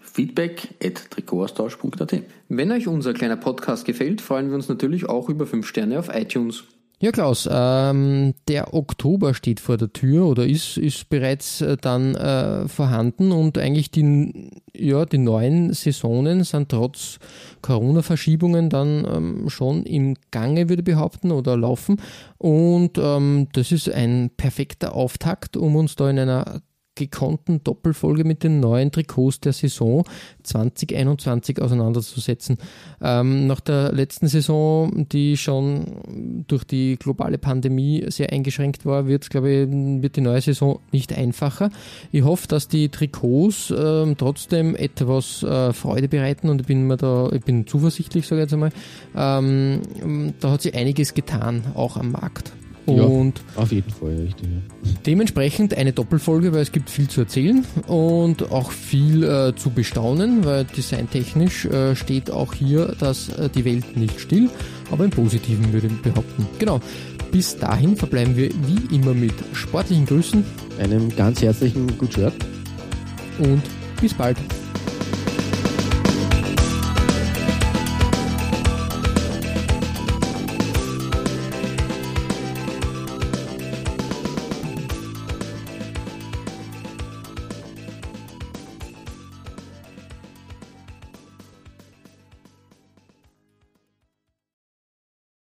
Speaker 4: feedback at.
Speaker 3: Wenn euch unser kleiner Podcast gefällt, freuen wir uns natürlich auch über 5 Sterne auf iTunes. Ja, Klaus, ähm, der Oktober steht vor der Tür oder ist, ist bereits äh, dann äh, vorhanden und eigentlich die, ja, die neuen Saisonen sind trotz Corona-Verschiebungen dann ähm, schon im Gange, würde ich behaupten, oder laufen. Und ähm, das ist ein perfekter Auftakt, um uns da in einer gekonnten Doppelfolge mit den neuen Trikots der Saison 2021 auseinanderzusetzen. Ähm, nach der letzten Saison, die schon durch die globale Pandemie sehr eingeschränkt war, wird, ich, wird die neue Saison nicht einfacher. Ich hoffe, dass die Trikots äh, trotzdem etwas äh, Freude bereiten und ich bin mir da, ich bin zuversichtlich, sage ich jetzt einmal. Ähm, da hat sich einiges getan, auch am Markt. Und
Speaker 4: ja, auf jeden Fall, richtig. Ja.
Speaker 3: Dementsprechend eine Doppelfolge, weil es gibt viel zu erzählen und auch viel äh, zu bestaunen, weil designtechnisch äh, steht auch hier, dass äh, die Welt nicht still, aber im Positiven würde ich behaupten. Genau. Bis dahin verbleiben wir wie immer mit sportlichen Grüßen.
Speaker 4: Einem ganz herzlichen Good Shirt.
Speaker 3: Und bis bald.